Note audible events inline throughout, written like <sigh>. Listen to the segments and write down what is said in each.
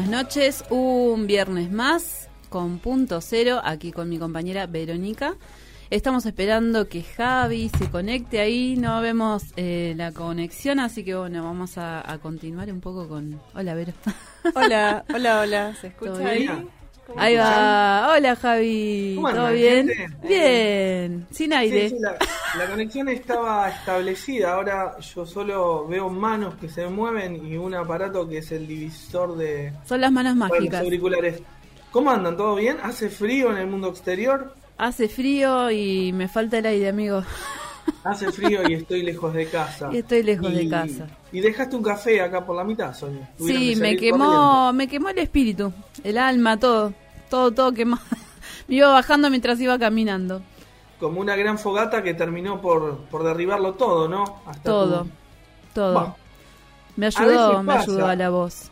Buenas noches, un viernes más con punto cero, aquí con mi compañera Verónica. Estamos esperando que Javi se conecte ahí, no vemos eh, la conexión, así que bueno, vamos a, a continuar un poco con... Hola, Vero. Hola, <laughs> hola, hola. ¿Se ¿Todo escucha ahí? Ahí va. Hola, Javi. ¿Cómo ¿Todo bien? gente? Bien. Sin aire. Sí, sí, la, la conexión estaba establecida. Ahora yo solo veo manos que se mueven y un aparato que es el divisor de Son las manos para los mágicas. auriculares. ¿Cómo andan? ¿Todo bien? ¿Hace frío en el mundo exterior? Hace frío y me falta el aire, amigo. Hace frío y estoy lejos de casa. <laughs> Y estoy lejos de casa. Y dejaste un café acá por la mitad, Sonia. Tuvieron Sí, que me quemó, me quemó el espíritu, el alma, todo, todo, todo quemado. <laughs> Me iba bajando mientras iba caminando. Como una gran fogata que terminó por, por derribarlo todo, ¿no? Hasta Todo, tu- todo. Me ayudó, me ayudó a la voz.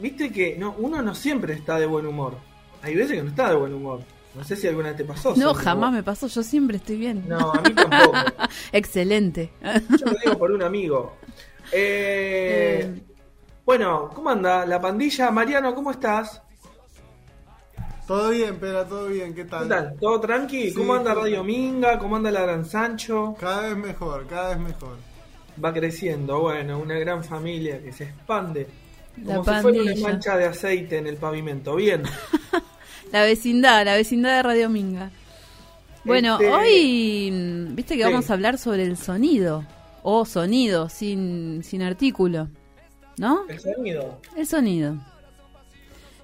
Viste que no, uno no siempre está de buen humor. Hay veces que no está de buen humor. No sé si alguna vez te pasó. No, jamás me pasó, yo siempre estoy bien. No, a mí tampoco. <laughs> Excelente. Yo lo digo por un amigo. Eh, Eh. Bueno, ¿cómo anda la pandilla? Mariano, ¿cómo estás? Todo bien, Pera, todo bien, ¿qué tal? ¿Qué tal? ¿Todo tranqui? Sí, ¿Cómo anda Radio Minga? ¿Cómo anda la Gran Sancho? Cada vez mejor, cada vez mejor. Va creciendo, bueno, una gran familia que se expande. La Como si fuera una mancha de aceite en el pavimento. Bien. <laughs> La vecindad, la vecindad de Radio Minga. Bueno, Este- hoy, mm, viste que Sí. vamos a hablar sobre el sonido, o sonido, sin, sin artículo, ¿no? El sonido. El sonido.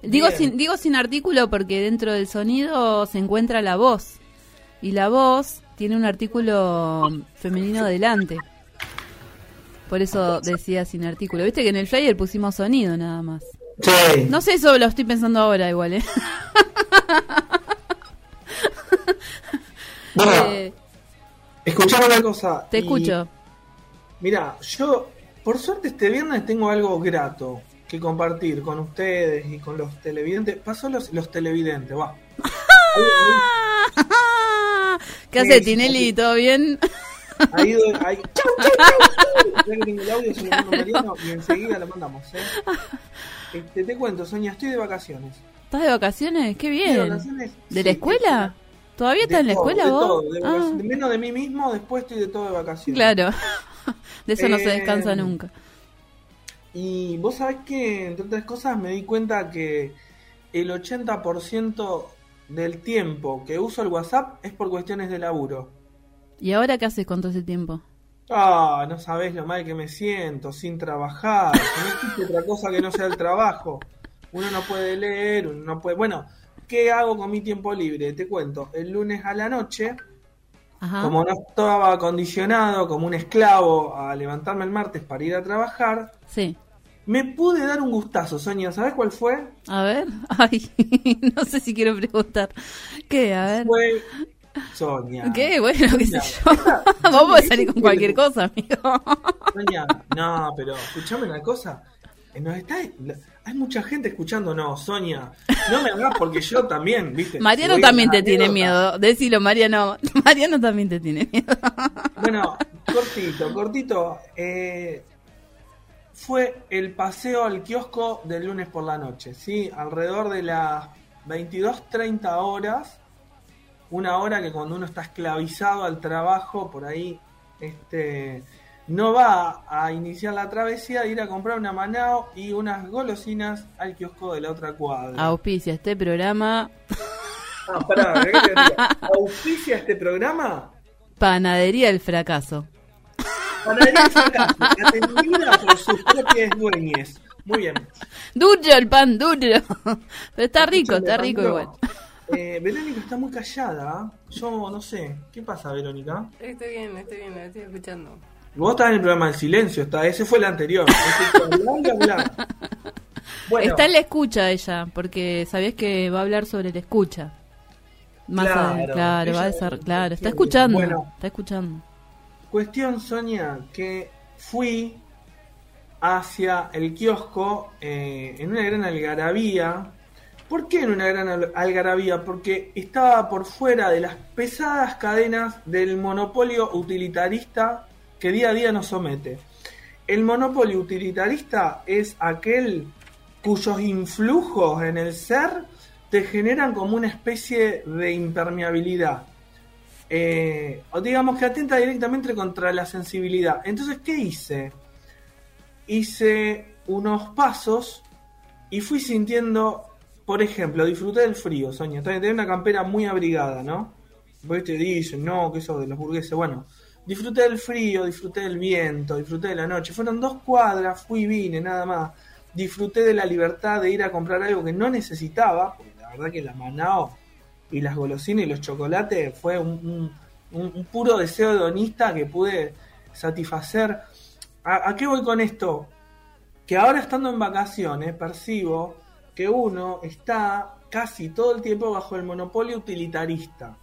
Digo sin, digo sin artículo porque dentro del sonido se encuentra la voz. Y la voz tiene un artículo femenino delante. Por eso decía sin artículo. Viste que en el flyer pusimos sonido nada más. Sí. No sé, eso lo estoy pensando ahora igual, ¿eh? Bueno, Eh, escuchame una cosa. te y- escucho. Mira, yo por suerte este viernes tengo algo grato que compartir con ustedes y con los televidentes. Pasó los, los televidentes, va. <laughs> ¿Qué hace Tinelli? ¿Todo bien? Ha ido, <laughs> ahí. ¡Chau, chau, chau! Ya que tengo el audio, se lo mando a Mariano <laughs> y enseguida lo mandamos, ¿eh? Este, te cuento, Sonia, estoy de vacaciones. ¿Estás de vacaciones? Qué de bien. vacaciones, ¿De sí, la escuela? ¿Todavía estás en la todo, escuela de vos? todo, de Ah. Menos de mí mismo, después estoy de todo de vacaciones. claro. <laughs> De eso no se descansa nunca. Y vos sabés que, entre otras cosas, me di cuenta que el 80% del tiempo que uso el WhatsApp es por cuestiones de laburo. ¿Y ahora qué haces con todo ese tiempo? Ah, no sabés lo mal que me siento, sin trabajar. No existe otra cosa que no sea el trabajo. Uno no puede leer, uno no puede... Bueno, ¿qué hago con mi tiempo libre? Te cuento, el lunes a la noche, Ajá. como no estaba acondicionado como un esclavo a levantarme el martes para ir a trabajar, Sí. me pude dar un gustazo, Sonia. ¿Sabés cuál fue? A ver. <laughs> Ay, <laughs> no sé si quiero preguntar. ¿Qué? A ver. Fue Sonia. ¿Qué? Bueno, qué sé yo. <laughs> Vos podés salir con cualquier cosa, amigo. Sonia, no, pero escuchame una cosa. Eh, Nos está, hay mucha gente escuchando, no, Sonia. No me hagas porque yo también, ¿viste? Mariano también te tiene miedo. Decilo, Mariano. <laughs> Mariano también te tiene miedo. <laughs> Bueno, cortito, cortito. eh, fue el paseo al kiosco del lunes por la noche, ¿sí? Alrededor de las 22.30 horas. Una hora que cuando uno está esclavizado al trabajo, por ahí, este, no va a iniciar la travesía de ir a comprar una manao y unas golosinas al kiosco de la otra cuadra. Auspicia este programa. Ah, pará, ¿qué te digo? ¿Auspicia este programa? Panadería El Fracaso. Panadería El Fracaso, atendida por sus propias dueñas. Muy bien. Duro el pan, duro. Pero está rico, Escúchame, está rico igual. Eh, Verónica está muy callada. Yo no sé. ¿Qué pasa, Verónica? Estoy bien, estoy bien, la estoy escuchando. Vos estás en el programa del silencio. Está. Ese fue el anterior. Hablar hablar. <laughs> Bueno, Está en la escucha ella, porque sabías que va a hablar sobre la escucha. Más Claro, adelante, claro, va a desar- claro, está escuchando, Bueno. está escuchando. Cuestión, Sonia, que fui hacia el kiosco eh, en una gran algarabía. ¿Por qué en una gran al- algarabía? Porque estaba por fuera de las pesadas cadenas del monopolio utilitarista que día a día nos somete. El monopolio utilitarista es aquel cuyos influjos en el ser te generan como una especie de impermeabilidad eh, o digamos que atenta directamente contra la sensibilidad. Entonces, ¿qué hice? Hice unos pasos y fui sintiendo, por ejemplo, disfruté del frío, Sonia. Tenía una campera muy abrigada, ¿no? Porque te dicen, no, que eso de los burgueses. Bueno, disfruté del frío, disfruté del viento, disfruté de la noche. Fueron dos cuadras, fui y vine, nada más. Disfruté de la libertad de ir a comprar algo que no necesitaba, porque la verdad que la Manao y las golosinas y los chocolates fue un, puro deseo hedonista que pude satisfacer. ¿A, a qué voy con esto? Que ahora estando en vacaciones percibo que uno está casi todo el tiempo bajo el monopolio utilitarista.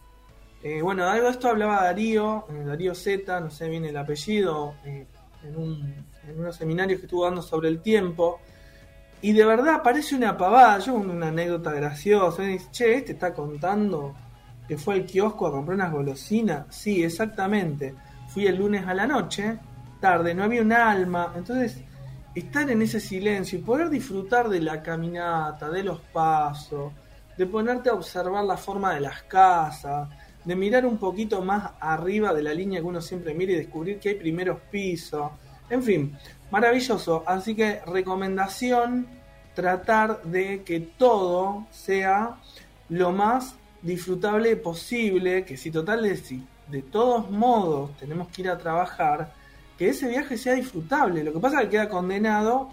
Eh, bueno, algo de esto hablaba Darío, eh, Darío Z, no sé bien el apellido, eh, en, un- en unos seminarios que estuvo dando sobre el tiempo. Y de verdad parece una pavada, yo una anécdota graciosa. me dice, che, este está contando que fue al kiosco a comprar unas golosinas. Sí, exactamente. Fui el lunes a la noche, tarde, no había un alma. Entonces, estar en ese silencio y poder disfrutar de la caminata, de los pasos, de ponerte a observar la forma de las casas, de mirar un poquito más arriba de la línea que uno siempre mira y descubrir que hay primeros pisos. En fin, maravilloso. Así que recomendación, tratar de que todo sea lo más disfrutable posible, que si total de, si de todos modos tenemos que ir a trabajar, que ese viaje sea disfrutable. Lo que pasa es que queda condenado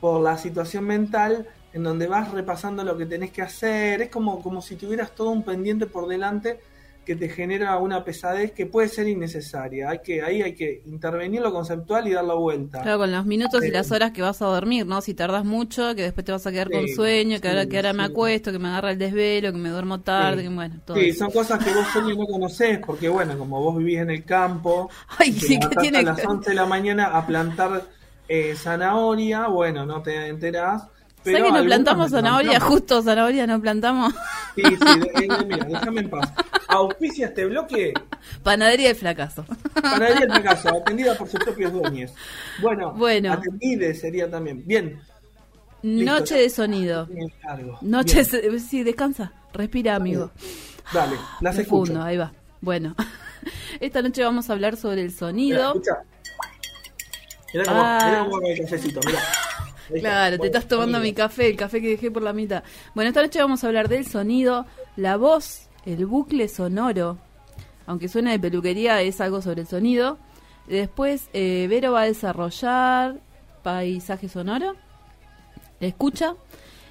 por la situación mental en donde vas repasando lo que tenés que hacer. Es como, como si tuvieras todo un pendiente por delante que te genera una pesadez que puede ser innecesaria. Hay que, ahí hay que intervenir lo conceptual y dar la vuelta. Claro, con los minutos y las horas que vas a dormir, ¿no? Si tardas mucho, que después te vas a quedar con sueño, que ahora, que ahora me acuesto, que me agarra el desvelo, que me duermo tarde, que bueno, todo Sí, eso. son cosas que vos solo no conocés, porque bueno, como vos vivís en el campo, <laughs> Ay, sí, ¿qué levantás tiene a que las ver? 11 de la mañana a plantar eh, zanahoria, bueno, no te enterás. ¿Sabes que no plantamos zanahoria? Justo zanahoria no plantamos. Sí, sí, de- de- mira, déjame en paz. Auspicia este bloque Panadería del fracaso. para ir a casa, atendida por sus propios dueños. Bueno, Bueno. atendide sería también. Bien, Listo, Noche de sonido. Noche, de- sí, descansa, respira, amigo. Dale, las Profundo, escucho. ahí va. Bueno, <laughs> esta noche vamos a hablar sobre el sonido. escucha. Mirá cómo, Ah. mirá cómo el cafecito, mirá. Claro, te estás tomando mi café, el café que dejé por la mitad. Bueno, esta noche vamos a hablar del sonido, la voz, el bucle sonoro. Aunque suena de peluquería, es algo sobre el sonido. Después, eh, Vero va a desarrollar paisaje sonoro, escucha.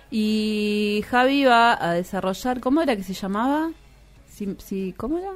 Y Javi va a desarrollar, ¿cómo era que se llamaba? Si, si- ¿Cómo era?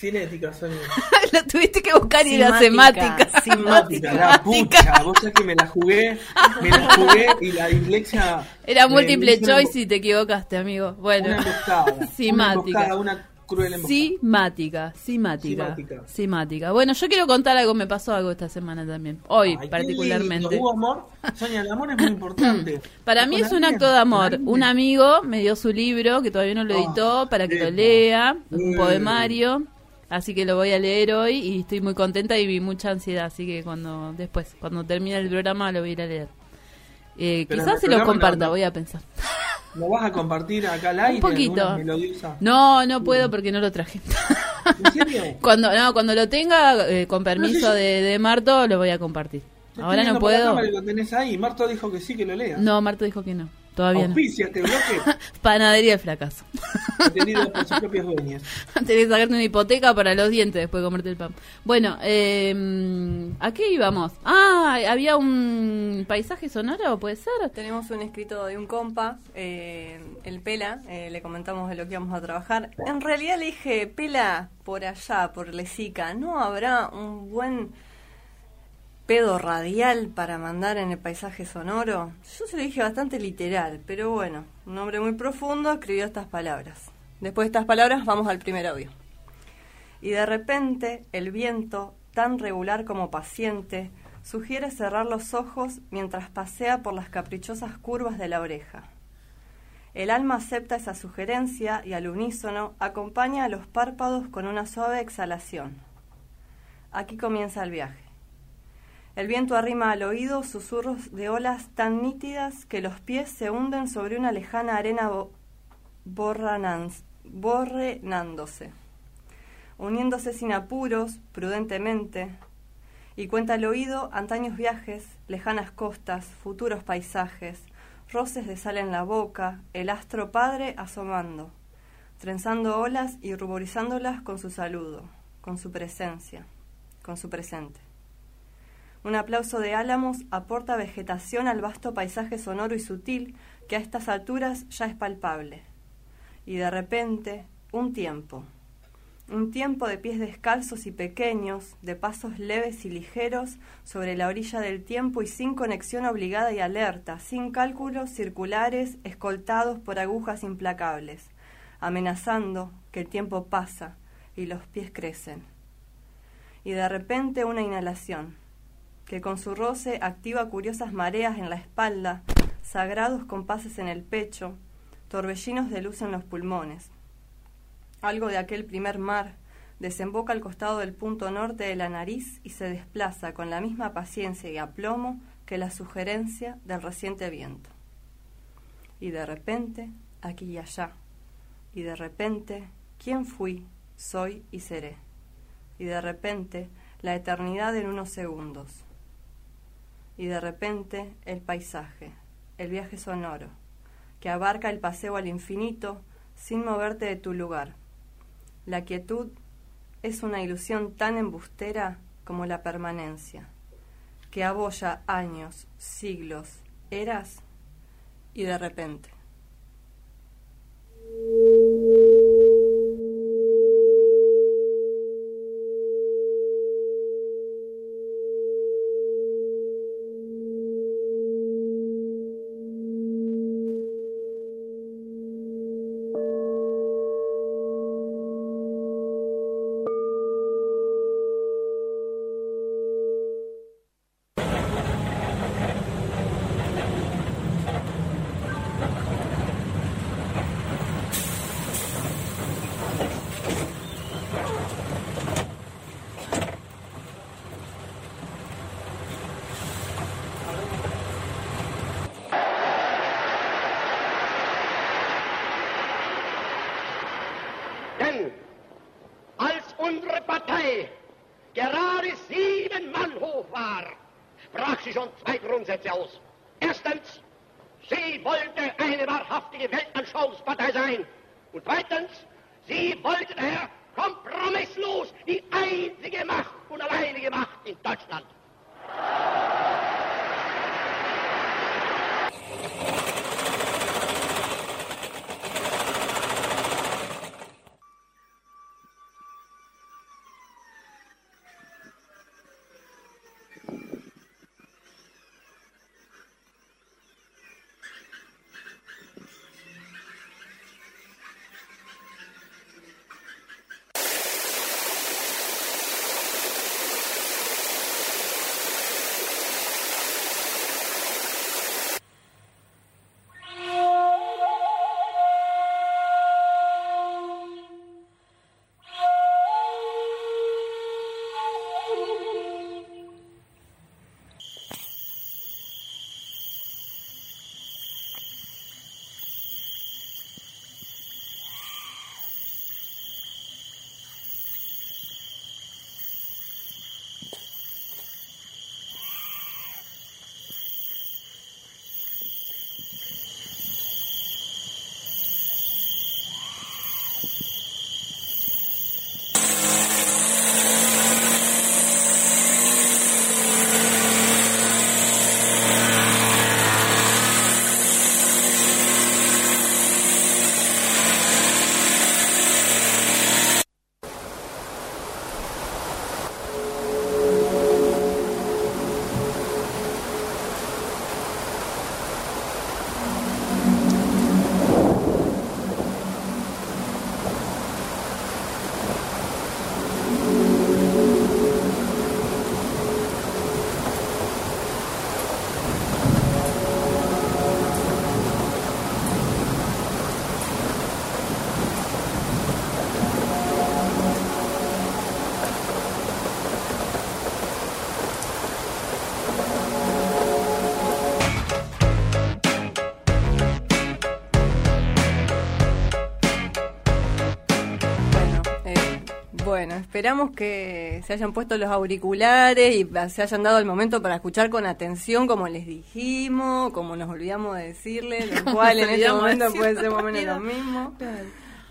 Cinética, Sonia. <laughs> Lo tuviste que buscar y era semática. Simática, <laughs> la pucha. Vos sabés que me la jugué, me la jugué y la dislexia. Era múltiple choice y te equivocaste, amigo. Bueno. Una emboscada. Simática. Una cruel emboscada. Simática, simática. Bueno, yo quiero contar algo, me pasó algo esta semana también, hoy particularmente. ¿Hubo amor? Sonia, el amor es muy <clears throat> importante. Para mí es la un acto de amor. la Un amigo me dio su libro, que todavía no lo Oh, editó, para que lo lea, un poemario. Así que lo voy a leer hoy y estoy muy contenta y vi mucha ansiedad. Así que cuando después, cuando termine el programa, lo voy a ir a leer. Eh, quizás se lo comparta, no. voy a pensar. ¿Lo vas a compartir acá al aire? poquito. alguna melodiosa? No, no puedo porque no lo traje. ¿En serio? <laughs> Cuando no, cuando lo tenga, eh, con permiso si- de, de Marto, lo voy a compartir. Ahora no puedo. Lo tenés ahí. Marto dijo que sí, que lo leas. No, Marto dijo que no. Todavía no. Este bloque <laughs> Panadería del fracaso. atendido por sus propios dueños. <laughs> Tenés que sacarte una hipoteca para los dientes después de comerte el pan. Bueno, eh, ¿a qué íbamos? Ah, había un paisaje sonoro, ¿puede ser? Tenemos un escrito de un compa, eh, el Pela, eh, le comentamos de lo que íbamos a trabajar. En realidad le dije, Pela, por allá, por Lesica, ¿no habrá un buen pedo radial para mandar en el paisaje sonoro? Yo se lo dije bastante literal, pero bueno, un hombre muy profundo escribió estas palabras. Después de estas palabras vamos al primer audio. Y de repente el viento, tan regular como paciente, sugiere cerrar los ojos mientras pasea por las caprichosas curvas de la oreja. El alma acepta esa sugerencia y al unísono acompaña a los párpados con una suave exhalación. Aquí comienza el viaje. El viento arrima al oído susurros de olas tan nítidas que los pies se hunden sobre una lejana arena borrenándose, uniéndose sin apuros, prudentemente, y cuenta al oído antaños viajes, lejanas costas, futuros paisajes, roces de sal en la boca, el astro padre asomando, trenzando olas y ruborizándolas con su saludo, con su presencia, con su presente. Un aplauso de álamos aporta vegetación al vasto paisaje sonoro y sutil que a estas alturas ya es palpable. Y de repente, un tiempo. Un tiempo de pies descalzos y pequeños, de pasos leves y ligeros sobre la orilla del tiempo y sin conexión obligada y alerta, sin cálculos circulares escoltados por agujas implacables, amenazando que el tiempo pasa y los pies crecen. Y de repente una inhalación que con su roce activa curiosas mareas en la espalda, sagrados compases en el pecho, torbellinos de luz en los pulmones. Algo de aquel primer mar desemboca al costado del punto norte de la nariz y se desplaza con la misma paciencia y aplomo que la sugerencia del reciente viento. Y de repente, aquí y allá, y de repente, ¿quién fui, soy y seré? Y de repente, la eternidad en unos segundos y de repente el paisaje, el viaje sonoro, que abarca el paseo al infinito sin moverte de tu lugar. La quietud es una ilusión tan embustera como la permanencia, que abolla años, siglos, eras y de repente. Esperamos que se hayan puesto los auriculares y se hayan dado el momento para escuchar con atención, como les dijimos, como nos olvidamos de decirle, lo cual en este momento puede ser más o menos lo mismo.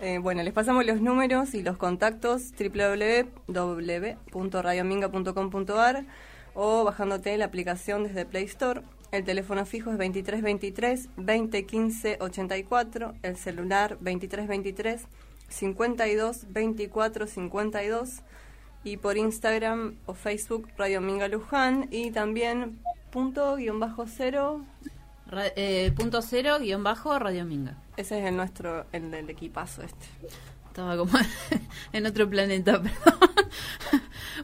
Eh, bueno, les pasamos los números y los contactos www.radiominga.com.ar o bajándote la aplicación desde Play Store. El teléfono fijo es 2323 2015 84, el celular 2323 52 24 52 y por Instagram o Facebook Radio Minga Luján y también punto guion bajo cero, Ra- eh, punto cero, guion bajo, Radio Minga. ese es el nuestro, el del equipazo este. Estaba como <laughs> en otro planeta, <laughs> perdón.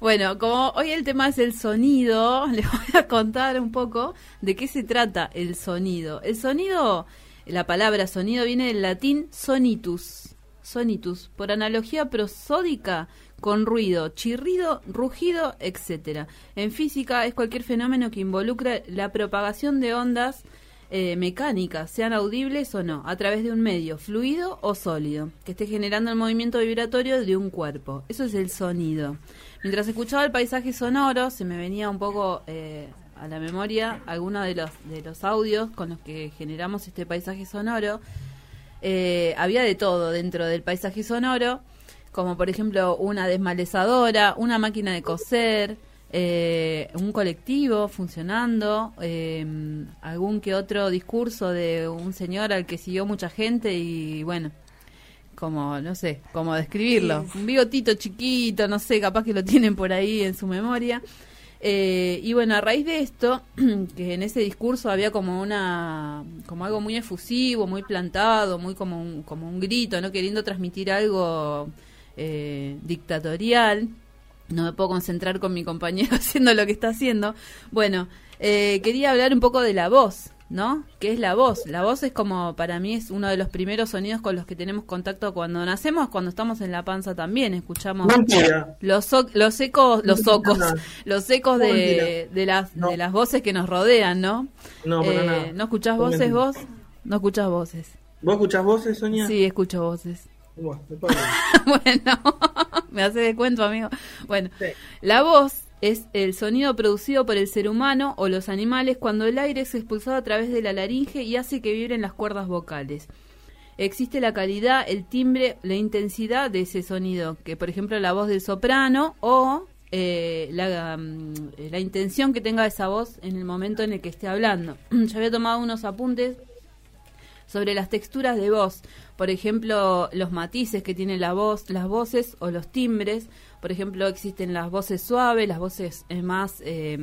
Bueno, como hoy el tema es el sonido, <laughs> les voy a contar un poco de qué se trata el sonido. El sonido, la palabra sonido viene del latín sonitus, sonitus, por analogía prosódica con ruido, chirrido, rugido, etcétera. En física es cualquier fenómeno que involucra la propagación de ondas eh, mecánicas, sean audibles o no, a través de un medio, fluido o sólido, que esté generando el movimiento vibratorio de un cuerpo. Eso es el sonido. Mientras escuchaba el paisaje sonoro, se me venía un poco eh, a la memoria algunos de los, de los audios con los que generamos este paisaje sonoro. Eh, había de todo dentro del paisaje sonoro, como por ejemplo una desmalezadora, una máquina de coser, eh, un colectivo funcionando, eh, algún que otro discurso de un señor al que siguió mucha gente y bueno, como, no sé, cómo describirlo. Un bigotito chiquito, no sé, capaz que lo tienen por ahí en su memoria. Eh, y bueno, a raíz de esto, <clears throat> que en ese discurso había como una, como algo muy efusivo, muy plantado, muy como un, como un grito, no queriendo transmitir algo eh, dictatorial. No me puedo concentrar con mi compañero <laughs> haciendo lo que está haciendo. Bueno, eh, quería hablar un poco de la voz, ¿no? ¿Qué es la voz? La voz es como, para mí, es uno de los primeros sonidos con los que tenemos contacto cuando nacemos, cuando estamos en la panza también. Escuchamos Mentira. los, los ecos, los no. <laughs> los ecos de, de las No. de las voces que nos rodean, ¿no? No, para Eh, nada. ¿No escuchás Es voces vos? No escuchás voces. ¿Vos escuchás voces, Sonia? Sí, escucho voces. Bueno, después- <laughs> bueno, <laughs> me hace de cuento, amigo. Bueno, Sí. la voz es el sonido producido por el ser humano o los animales cuando el aire es expulsado a través de la laringe y hace que vibren las cuerdas vocales. Existe la calidad, el timbre, la intensidad de ese sonido, que por ejemplo la voz del soprano o eh, la, mm, la intención que tenga esa voz en el momento en el que esté hablando. <clears throat> Yo había tomado unos apuntes sobre las texturas de voz, por ejemplo, los matices que tiene la voz, las voces o los timbres. Por ejemplo, existen las voces suaves, las voces eh, más eh,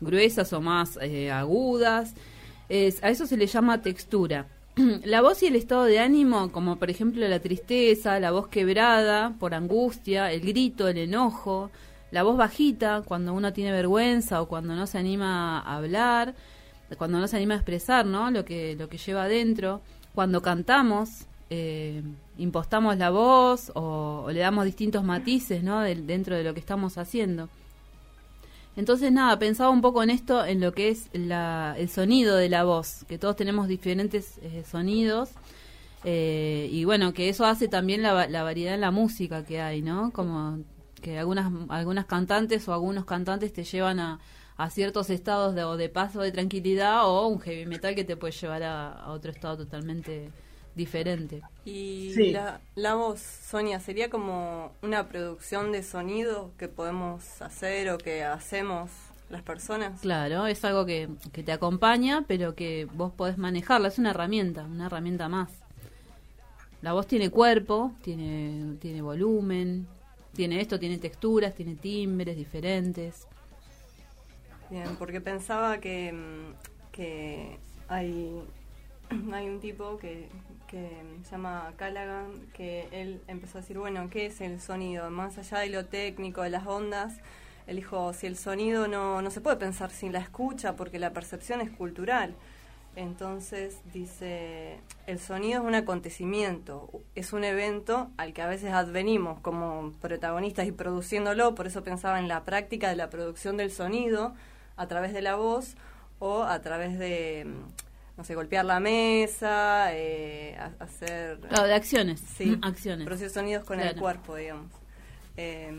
gruesas o más eh, agudas. Es- a eso se le llama textura. <clears throat> La voz y el estado de ánimo, como por ejemplo la tristeza, la voz quebrada por angustia, el grito, el enojo, la voz bajita cuando uno tiene vergüenza o cuando no se anima a hablar, cuando no se anima a expresar, ¿no? Lo que lo que lleva adentro, cuando cantamos, eh, impostamos la voz o, le damos distintos matices, ¿no? Dentro de lo que estamos haciendo. Entonces, nada, pensaba un poco en esto, en lo que es la, el sonido de la voz, que todos tenemos diferentes eh, sonidos. eh, y bueno, que eso hace también la, va- la variedad en la música que hay, ¿no? Como que algunas, algunas cantantes o algunos cantantes te llevan a, a ciertos estados de, o de paz o de tranquilidad o un heavy metal que te puede llevar a otro estado totalmente diferente. Y Sí. la, la voz, Sonia, sería como una producción de sonido que podemos hacer o que hacemos las personas. Claro, es algo que, que te acompaña, pero que vos podés manejarla. Es una herramienta, una herramienta más. La voz tiene cuerpo, tiene, tiene volumen, tiene esto, tiene texturas, tiene timbres diferentes. Bien, porque pensaba que, que hay, <clears throat> hay un tipo que, que se llama Callaghan, que él empezó a decir, bueno, ¿qué es el sonido? Más allá de lo técnico, de las ondas, él dijo, si el sonido no, no se puede pensar sin la escucha, porque la percepción es cultural. Entonces dice, el sonido es un acontecimiento, es un evento al que a veces advenimos como protagonistas y produciéndolo, por eso pensaba en la práctica de la producción del sonido a través de la voz o a través de, no sé, golpear la mesa, eh, ha- hacer... Claro, de acciones. Sí, <laughs> acciones. producir sonidos con el cuerpo, digamos. Eh,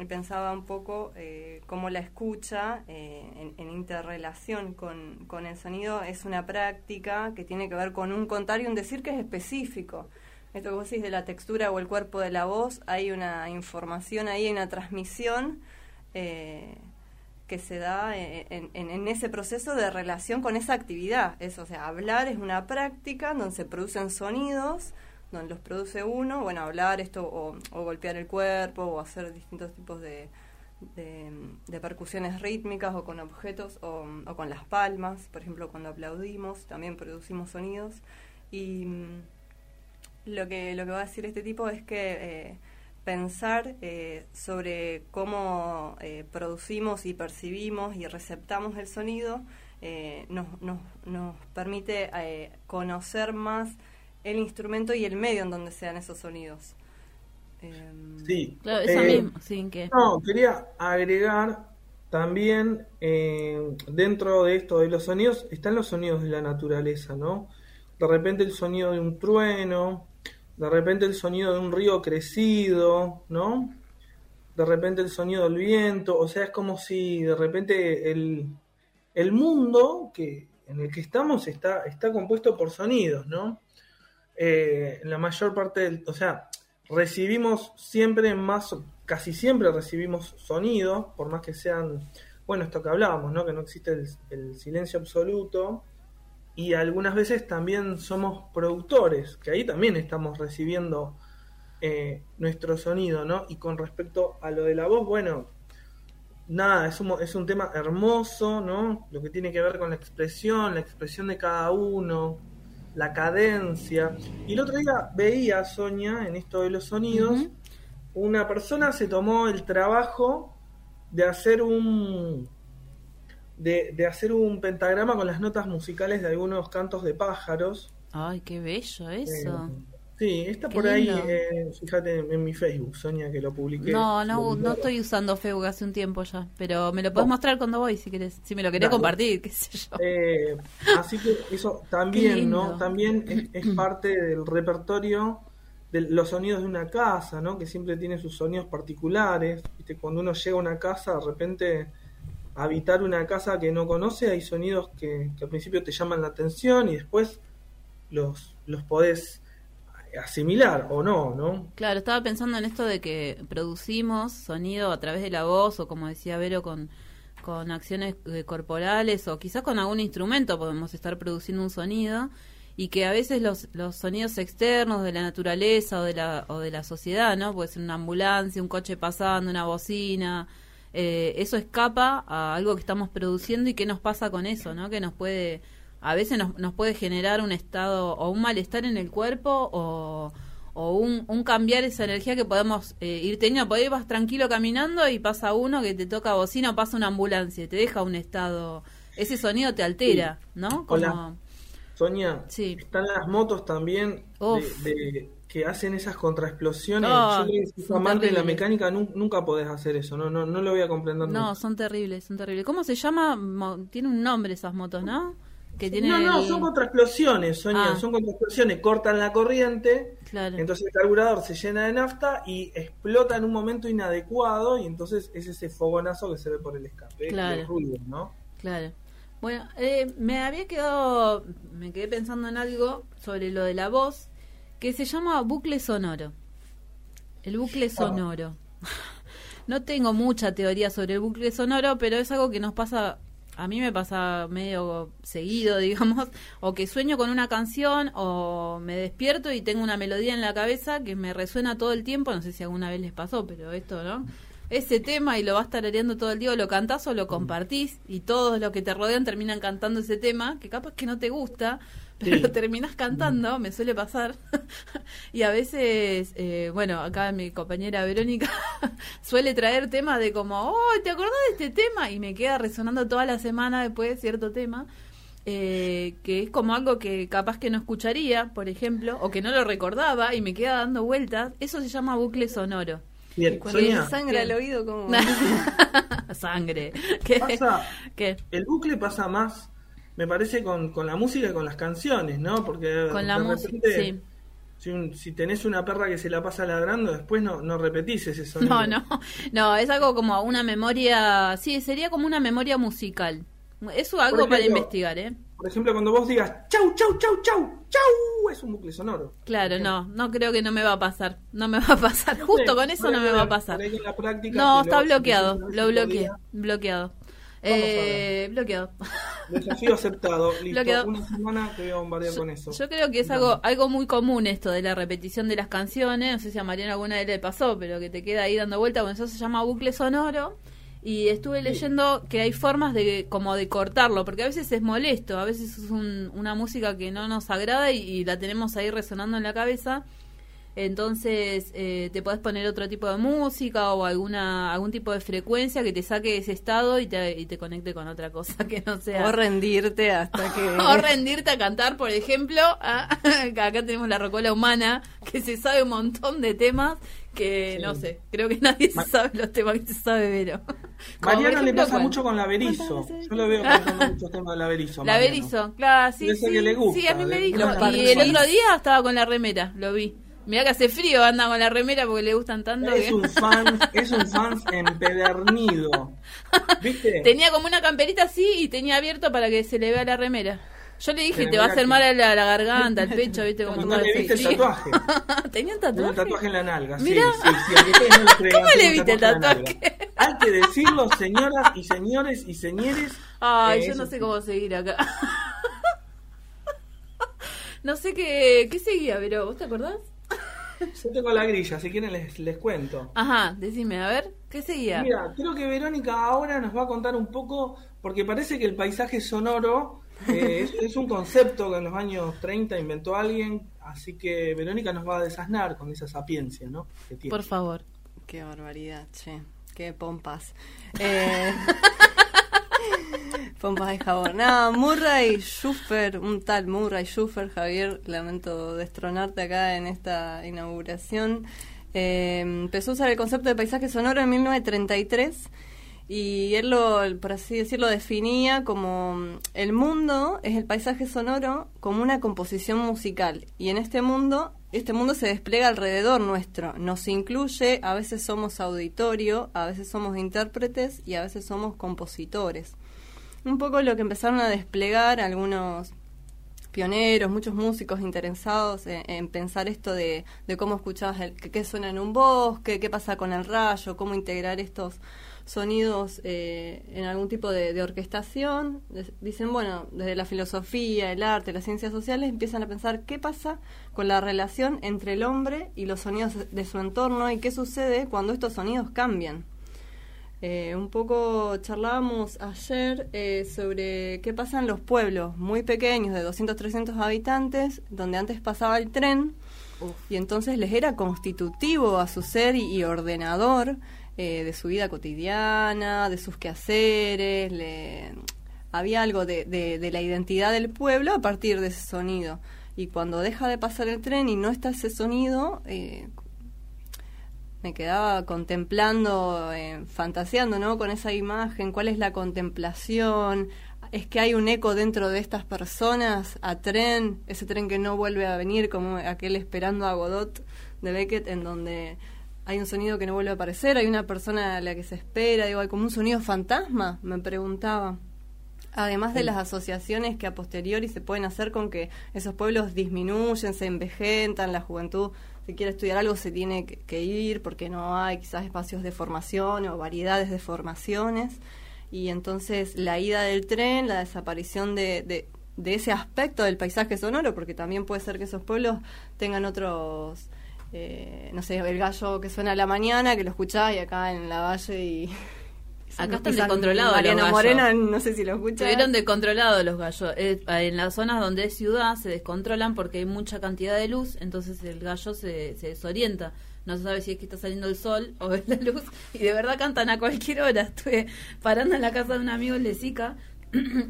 y pensaba un poco eh, cómo la escucha eh, en, en interrelación con, con el sonido es una práctica que tiene que ver con un contar y un decir que es específico. Esto que vos decís de la textura o el cuerpo de la voz, hay una información ahí, hay una transmisión eh, que se da en, ese proceso de relación con esa actividad. Es, o sea, hablar es una práctica donde se producen sonidos, donde los produce uno, bueno, hablar esto o, golpear el cuerpo o hacer distintos tipos de, percusiones rítmicas o con objetos o, o con las palmas, por ejemplo, cuando aplaudimos también producimos sonidos. Y mm, lo que lo que va a decir este tipo es que eh, pensar eh, sobre cómo eh, producimos y percibimos y receptamos el sonido eh, nos, nos, nos permite eh, conocer más el instrumento y el medio en donde se dan esos sonidos. Em, Sí. Claro, eso Eh, mismo, que... No, quería agregar también eh, dentro de esto de los sonidos están los sonidos de la naturaleza, ¿no? De repente el sonido de un trueno, de repente el sonido de un río crecido, ¿no? De repente el sonido del viento, o sea, es como si de repente el, el mundo que, en el que estamos está, está compuesto por sonidos, ¿no? Eh, la mayor parte del, o sea, recibimos siempre más, casi siempre recibimos sonidos, por más que sean, bueno, esto que hablábamos, ¿no? Que no existe el, el silencio absoluto. Y algunas veces también somos productores, que ahí también estamos recibiendo eh, nuestro sonido, ¿no? Y con respecto a lo de la voz, bueno, nada, es un, es un tema hermoso, ¿no? Lo que tiene que ver con la expresión, la expresión de cada uno, la cadencia. Y el otro día veía, Sonia, en esto de los sonidos, una persona se tomó el trabajo de hacer un de, de hacer un pentagrama con las notas musicales de algunos cantos de pájaros. Ay, qué bello eso. Eh, sí, está Qué por ahí, eh, fíjate en mi Facebook, Sonia, que lo publiqué. No, no, no estoy usando Facebook hace un tiempo ya, pero me lo puedes No. mostrar cuando voy si querés, si me lo querés Dale. compartir, qué sé yo. Eh, así que eso también. ¿no? También es, <clears throat> es parte del repertorio de los sonidos de una casa, ¿no? Que siempre tiene sus sonidos particulares. ¿Viste? Cuando uno llega a una casa, de repente habitar una casa que no conoce, hay sonidos que, al principio te llaman la atención y después los, los podés asimilar o no, ¿no? Claro, estaba pensando en esto de que producimos sonido a través de la voz o como decía Vero con, con acciones eh, corporales o quizás con algún instrumento podemos estar produciendo un sonido y que a veces los, los sonidos externos de la naturaleza o de la, o de la sociedad, ¿no? Puede ser una ambulancia, un coche pasando, una bocina, eh, eso escapa a algo que estamos produciendo y qué nos pasa con eso, ¿no? Que nos puede, a veces nos, nos puede generar un estado o un malestar en el cuerpo o, o un, un cambiar esa energía que podemos eh, ir teniendo. Por ahí vas tranquilo caminando y pasa uno que te toca bocina o pasa una ambulancia y te deja un estado, ese sonido te altera, ¿no? Como, Hola. Sonia, Sí. están las motos también Uf. de, de- que hacen esas contraexplosiones. Ah, Yo creo que si amante de la mecánica nu- nunca podés hacer eso, no, no, no lo voy a comprender No, nunca. son terribles, son terribles. ¿Cómo se llama? Mo- Tiene un nombre esas motos, ¿no? Que tienen No, no, el- son contraexplosiones, Sonia, Ah. son contraexplosiones, cortan la corriente, Claro. entonces el carburador se llena de nafta y explota en un momento inadecuado y entonces es ese fogonazo que se ve por el escape, Claro. el ruido, ¿no? Claro. Bueno, eh, me había quedado, me quedé pensando en algo sobre lo de la voz, que se llama bucle sonoro. El bucle sonoro. <laughs> No tengo mucha teoría sobre el bucle sonoro, pero es algo que nos pasa, a mí me pasa medio seguido, <laughs> digamos, o que sueño con una canción o me despierto y tengo una melodía en la cabeza que me resuena todo el tiempo, no sé si alguna vez les pasó, pero esto, ¿no? Ese tema y lo vas tarareando todo el día, o lo cantás o lo compartís y todos los que te rodean terminan cantando ese tema, que capaz que no te gusta, <laughs> pero Sí. lo terminás cantando, me suele pasar. <laughs> y a veces, eh, bueno, acá mi compañera Verónica <laughs> suele traer temas de como, oh, ¿te acordás de este tema? Y me queda resonando toda la semana después cierto tema. eh, que es como algo que capaz que no escucharía, por ejemplo, o que no lo recordaba y me queda dando vueltas, eso se llama bucle sonoro. Bien, Cuando Sonia, el Bien. oído, como. Sangre. ¿Qué? pasa, ¿Qué? el bucle pasa más, me parece, con, con la música y con las canciones, ¿no? Porque Con la de música, sí. Si, un- si tenés una perra que se la pasa ladrando, después no, no repetís ese <laughs> sonido. No, no, no, es algo como una memoria, sí, sería como una memoria musical. Es algo para investigar, ¿eh? Por ejemplo, cuando vos digas chau, chau, chau, chau, chau, es un bucle sonoro. Claro, no, no creo que no me va a pasar, no me va a pasar, justo con eso no me va a pasar. No, está lo- bloqueado, lo bloqueé, bloqueado. Eh, bloqueado. Desafío aceptado. <laughs> Listo, Bloqueado. una semana te voy a bombardear con eso. Yo creo que es algo, algo muy común esto de la repetición de las canciones. No sé si a Mariana alguna vez le pasó, pero que te queda ahí dando vuelta. Bueno, eso se llama bucle sonoro. Y estuve leyendo que hay formas de como de cortarlo, porque a veces es molesto, a veces es un- una música que no nos agrada y, y la tenemos ahí resonando en la cabeza. Entonces eh, te podés poner otro tipo de música o alguna algún tipo de frecuencia que te saque de ese estado y te, y te conecte con otra cosa <laughs> que no sea O rendirte hasta que... <laughs> o rendirte a cantar, por ejemplo. ah, <laughs> acá tenemos la rocola humana, que se sabe un montón de temas que Sí. no sé, creo que nadie se sabe los temas que se sabe Vero. Mariano le pasa ¿cuál? mucho con la Berizo. Yo lo veo cantando muchos temas de la Berizo. La. Berizo, claro, sí, sí, que le gusta, sí, a mí me dijo. Y el otro día estaba con la remera, lo vi. Mirá que hace frío, anda con la remera porque le gustan tanto. Es que- un fan, es un fan <laughs> empedernido. ¿Viste? Tenía como una camperita así y tenía abierto para que se le vea la remera. Yo le dije, te va a hacer que- mal a la, garganta, al <laughs> pecho, ¿viste? Como no le viste el Sí. tatuaje. <laughs> ¿Tenía un tatuaje? un tatuaje en la nalga, sí, Mirá. sí, sí, no crean, ¿Cómo le viste el tatuaje. Hay que decirlo, señoras y señores y señores. Ay, eh, yo no sé sí. cómo seguir acá. no sé qué, qué seguía, pero ¿vos te acordás? Yo tengo la grilla, si quieren les, les cuento. Ajá, decime, a ver, ¿qué seguía? Mira, creo que Verónica ahora nos va a contar un poco, porque parece que el paisaje sonoro eh, <laughs> es, es un concepto que en los años 30 inventó alguien, así que Verónica nos va a desasnar con esa sapiencia, ¿no? Que tiene. Por favor. Qué barbaridad, che. Qué pompas. <laughs> Eh, pompas de jabón. Nada, Murray Schuffer, un tal Murray Schuffer, Javier, lamento destronarte acá en esta inauguración. eh, empezó a usar el concepto de paisaje sonoro en 1933 y él lo, por así decirlo, definía como el mundo es el paisaje sonoro como una composición musical y en este mundo este mundo se despliega alrededor nuestro, nos incluye, a veces somos auditorio, a veces somos intérpretes y a veces somos compositores. Un poco lo que empezaron a desplegar algunos pioneros, muchos músicos interesados en, en pensar esto de, de cómo escuchabas el, qué suena en un bosque, qué pasa con el rayo, cómo integrar estos sonidos eh, en algún tipo de, orquestación. Dicen, bueno, desde la filosofía, el arte, las ciencias sociales, empiezan a pensar qué pasa con la relación entre el hombre y los sonidos de su entorno y qué sucede cuando estos sonidos cambian. Eh, un poco charlábamos ayer eh, sobre qué pasa en los pueblos muy pequeños de 200, 300 habitantes, donde antes pasaba el tren y entonces les era constitutivo a su ser y, y ordenador eh, de su vida cotidiana, de sus quehaceres, le- había algo de, de- de la identidad del pueblo a partir de ese sonido. Y cuando deja de pasar el tren y no está ese sonido, eh, me quedaba contemplando, eh, fantaseando, ¿no? Con esa imagen, cuál es la contemplación, es que hay un eco dentro de estas personas, a tren, ese tren que no vuelve a venir, como aquel esperando a Godot de Beckett, en donde hay un sonido que no vuelve a aparecer, hay una persona a la que se espera, digo, hay como un sonido fantasma, me preguntaba. Además de las asociaciones que a posteriori se pueden hacer con que esos pueblos disminuyen, se envejentan, la juventud, si quiere estudiar algo, se tiene que, que ir porque no hay quizás espacios de formación o variedades de formaciones. Y entonces la ida del tren, la desaparición de, de, de ese aspecto del paisaje sonoro, porque también puede ser que esos pueblos tengan otros, eh, no sé, el gallo que suena a la mañana, que lo escuchás y acá en la valle y... <laughs> Acá están descontrolados los Mariana gallos. Morena, no sé si lo escucha. Estuvieron descontrolados los gallos. Eh, en las zonas donde es ciudad se descontrolan porque hay mucha cantidad de luz, entonces el gallo se, se desorienta. No se sabe si es que está saliendo el sol o es la luz. Y de verdad cantan a cualquier hora. Estuve parando en la casa de un amigo en Lesica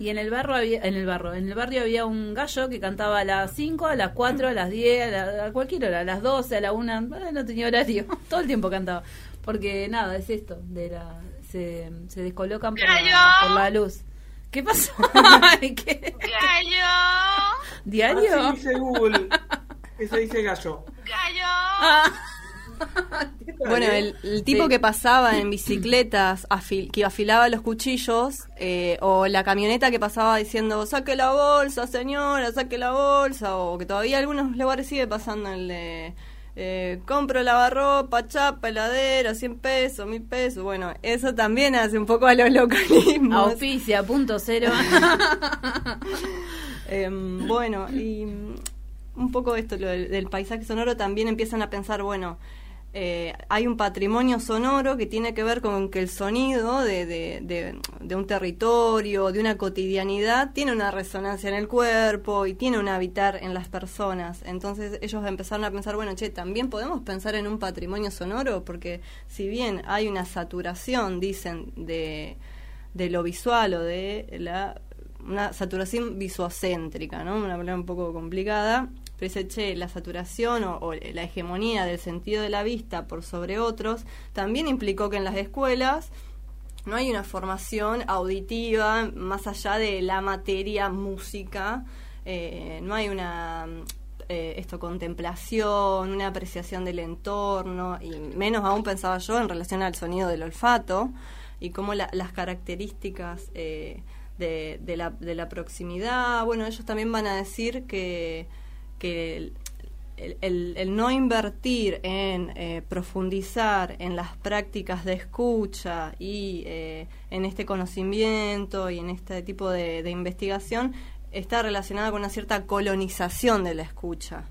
y en el barrio había, en el barrio, en el barrio había un gallo que cantaba a las 5, a las 4, a las 10, a, la- a cualquier hora, a las 12, a la 1, no tenía horario, <laughs> todo el tiempo cantaba. Porque nada, es esto, de la se, se descolocan por la, por la luz. ¿Qué pasó? <laughs> ¿Qué? ¿Diario? Así dice Google. se dice gallo. <laughs> Bueno, el, el tipo Sí. que pasaba en bicicletas, afil- que afilaba los cuchillos, eh, o la camioneta que pasaba diciendo, saque la bolsa, señora, saque la bolsa, o que todavía algunos lugares sigue pasando el de, eh, compro lavarropa, chapa, heladera, 100 pesos, 1000 pesos. Bueno, eso también hace un poco a los <laughs> localismos. Auspicia, punto cero. <laughs> Em, bueno, y un poco esto lo del, del paisaje sonoro también empiezan a pensar, bueno, eh, hay un patrimonio sonoro que tiene que ver con que el sonido de, de, un territorio, de una cotidianidad, tiene una resonancia en el cuerpo y tiene un habitar en las personas. Entonces ellos empezaron a pensar, bueno, che, también podemos pensar en un patrimonio sonoro, porque si bien hay una saturación, dicen, de, de lo visual o de la una saturación visuocéntrica, ¿no? Una palabra un poco complicada. Pero che, la saturación o, la hegemonía del sentido de la vista por sobre otros también implicó que en las escuelas no hay una formación auditiva más allá de la materia música, eh, no hay una eh, esto contemplación, una apreciación del entorno y menos aún pensaba yo en relación al sonido del olfato y cómo la- las características eh, de la, de la proximidad, bueno, ellos también van a decir que, que el, el- no invertir en eh, profundizar en las prácticas de escucha y eh, en este conocimiento y en este tipo de, de investigación está relacionada con una cierta colonización de la escucha.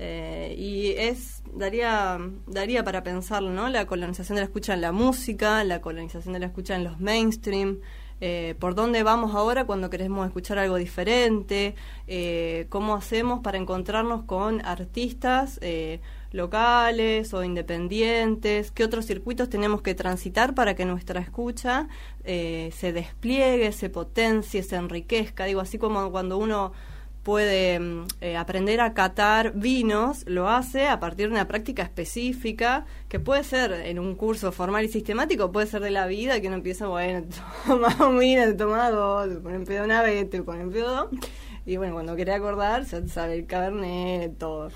Eh, y es daría daría para pensarlo, ¿no? La colonización de la escucha en la música, la colonización de la escucha en los mainstream, eh, por dónde vamos ahora cuando queremos escuchar algo diferente, eh, cómo hacemos para encontrarnos con artistas eh, locales o independientes, qué otros circuitos tenemos que transitar para que nuestra escucha eh, se despliegue, se potencie, se enriquezca. Digo, así como cuando uno puede mm, eh, aprender a catar vinos, lo hace a partir de una práctica específica, que puede ser en un curso formal y sistemático, puede ser de la vida, que uno empieza, bueno, <laughs> toma vino, toma dos, te ponen pedo una vez, te ponen pedo dos, y bueno, cuando querés acordar, ya sabe el cabernet, todo.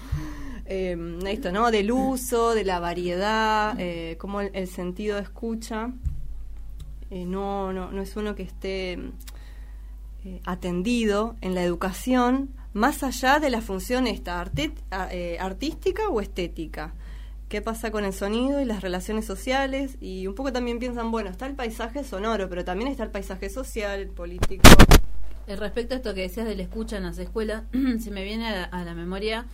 Eh, esto, ¿no? Del uso, de la variedad, eh, cómo el, el sentido de escucha eh, no, no, no es uno que esté eh, atendido en la educación más allá de la función esta eh, artística o estética. ¿Qué pasa con el sonido y las relaciones sociales? Y un poco también piensan, bueno, está el paisaje sonoro, pero también está el paisaje social, político. Eh, Respecto a esto que decías de la escucha en las escuelas, <clears throat> se me viene a la, memoria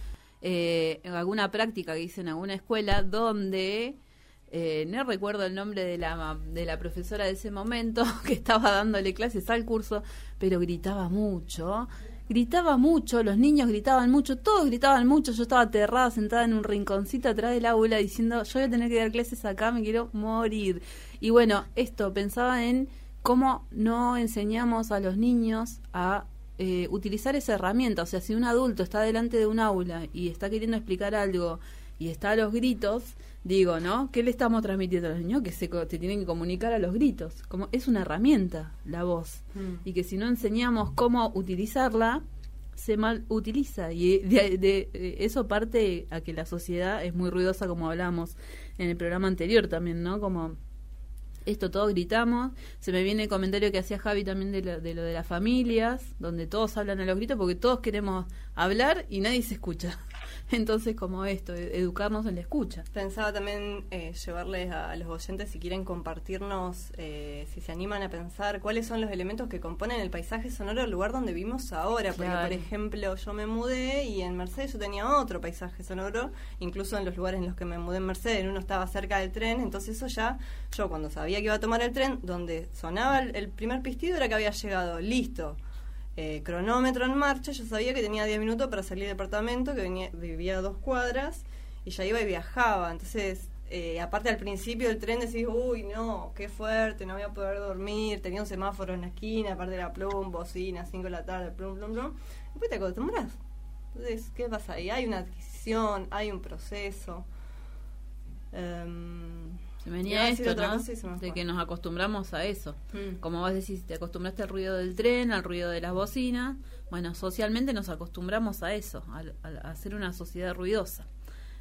alguna práctica que hice en alguna escuela donde eh, no recuerdo el nombre de la, de la profesora de ese momento <laughs> que estaba dándole clases al curso, pero gritaba mucho. Gritaba mucho, los niños gritaban mucho, todos gritaban mucho. Yo estaba aterrada, sentada en un rinconcito atrás del aula diciendo: Yo voy a tener que dar clases acá, me quiero morir. Y bueno, esto pensaba en cómo no enseñamos a los niños a eh, utilizar esa herramienta. O sea, si un adulto está delante de un aula y está queriendo explicar algo y está a los gritos, digo, ¿no? ¿Qué le estamos transmitiendo a los niños? Que se, se tienen que comunicar a los gritos. Como es una herramienta la voz. Y que si no enseñamos cómo utilizarla, se mal utiliza. Y de, de- de- eso parte a que la sociedad es muy ruidosa, como hablamos en el programa anterior también, ¿no? Como esto todos gritamos. Se me viene el comentario que hacía Javi también de lo, de lo de las familias, donde todos hablan a los gritos porque todos queremos hablar y nadie se escucha. <laughs> Entonces, como esto, e- educarnos en la escucha. Pensaba también eh, llevarles a, a los oyentes, si quieren compartirnos, eh, si se animan a pensar cuáles son los elementos que componen el paisaje sonoro del lugar donde vivimos ahora. Porque, por ejemplo, yo me mudé y en Mercedes yo tenía otro paisaje sonoro, incluso en los lugares en los que me mudé en Mercedes, uno estaba cerca del tren, entonces eso ya, yo cuando sabía que iba a tomar el tren, donde sonaba el, el primer pistido era que había llegado, listo. Eh, cronómetro en marcha, yo sabía que tenía 10 minutos para salir del departamento, que venía, vivía a dos cuadras, y ya iba y viajaba. Entonces, eh, aparte al principio del tren decís, uy, no, qué fuerte, no voy a poder dormir, tenía un semáforo en la esquina, aparte era plum, bocina, 5 de la tarde, plum, plum, plum. Después te acostumbras. Entonces, ¿qué pasa ahí? Hay una adquisición, hay un proceso. Em, Venía esto, ¿no? cosa se De que nos acostumbramos a eso. Mm. Como vos decís, te acostumbraste al ruido del tren, al ruido de las bocinas. Bueno, socialmente nos acostumbramos a eso, a, a- a ser una sociedad ruidosa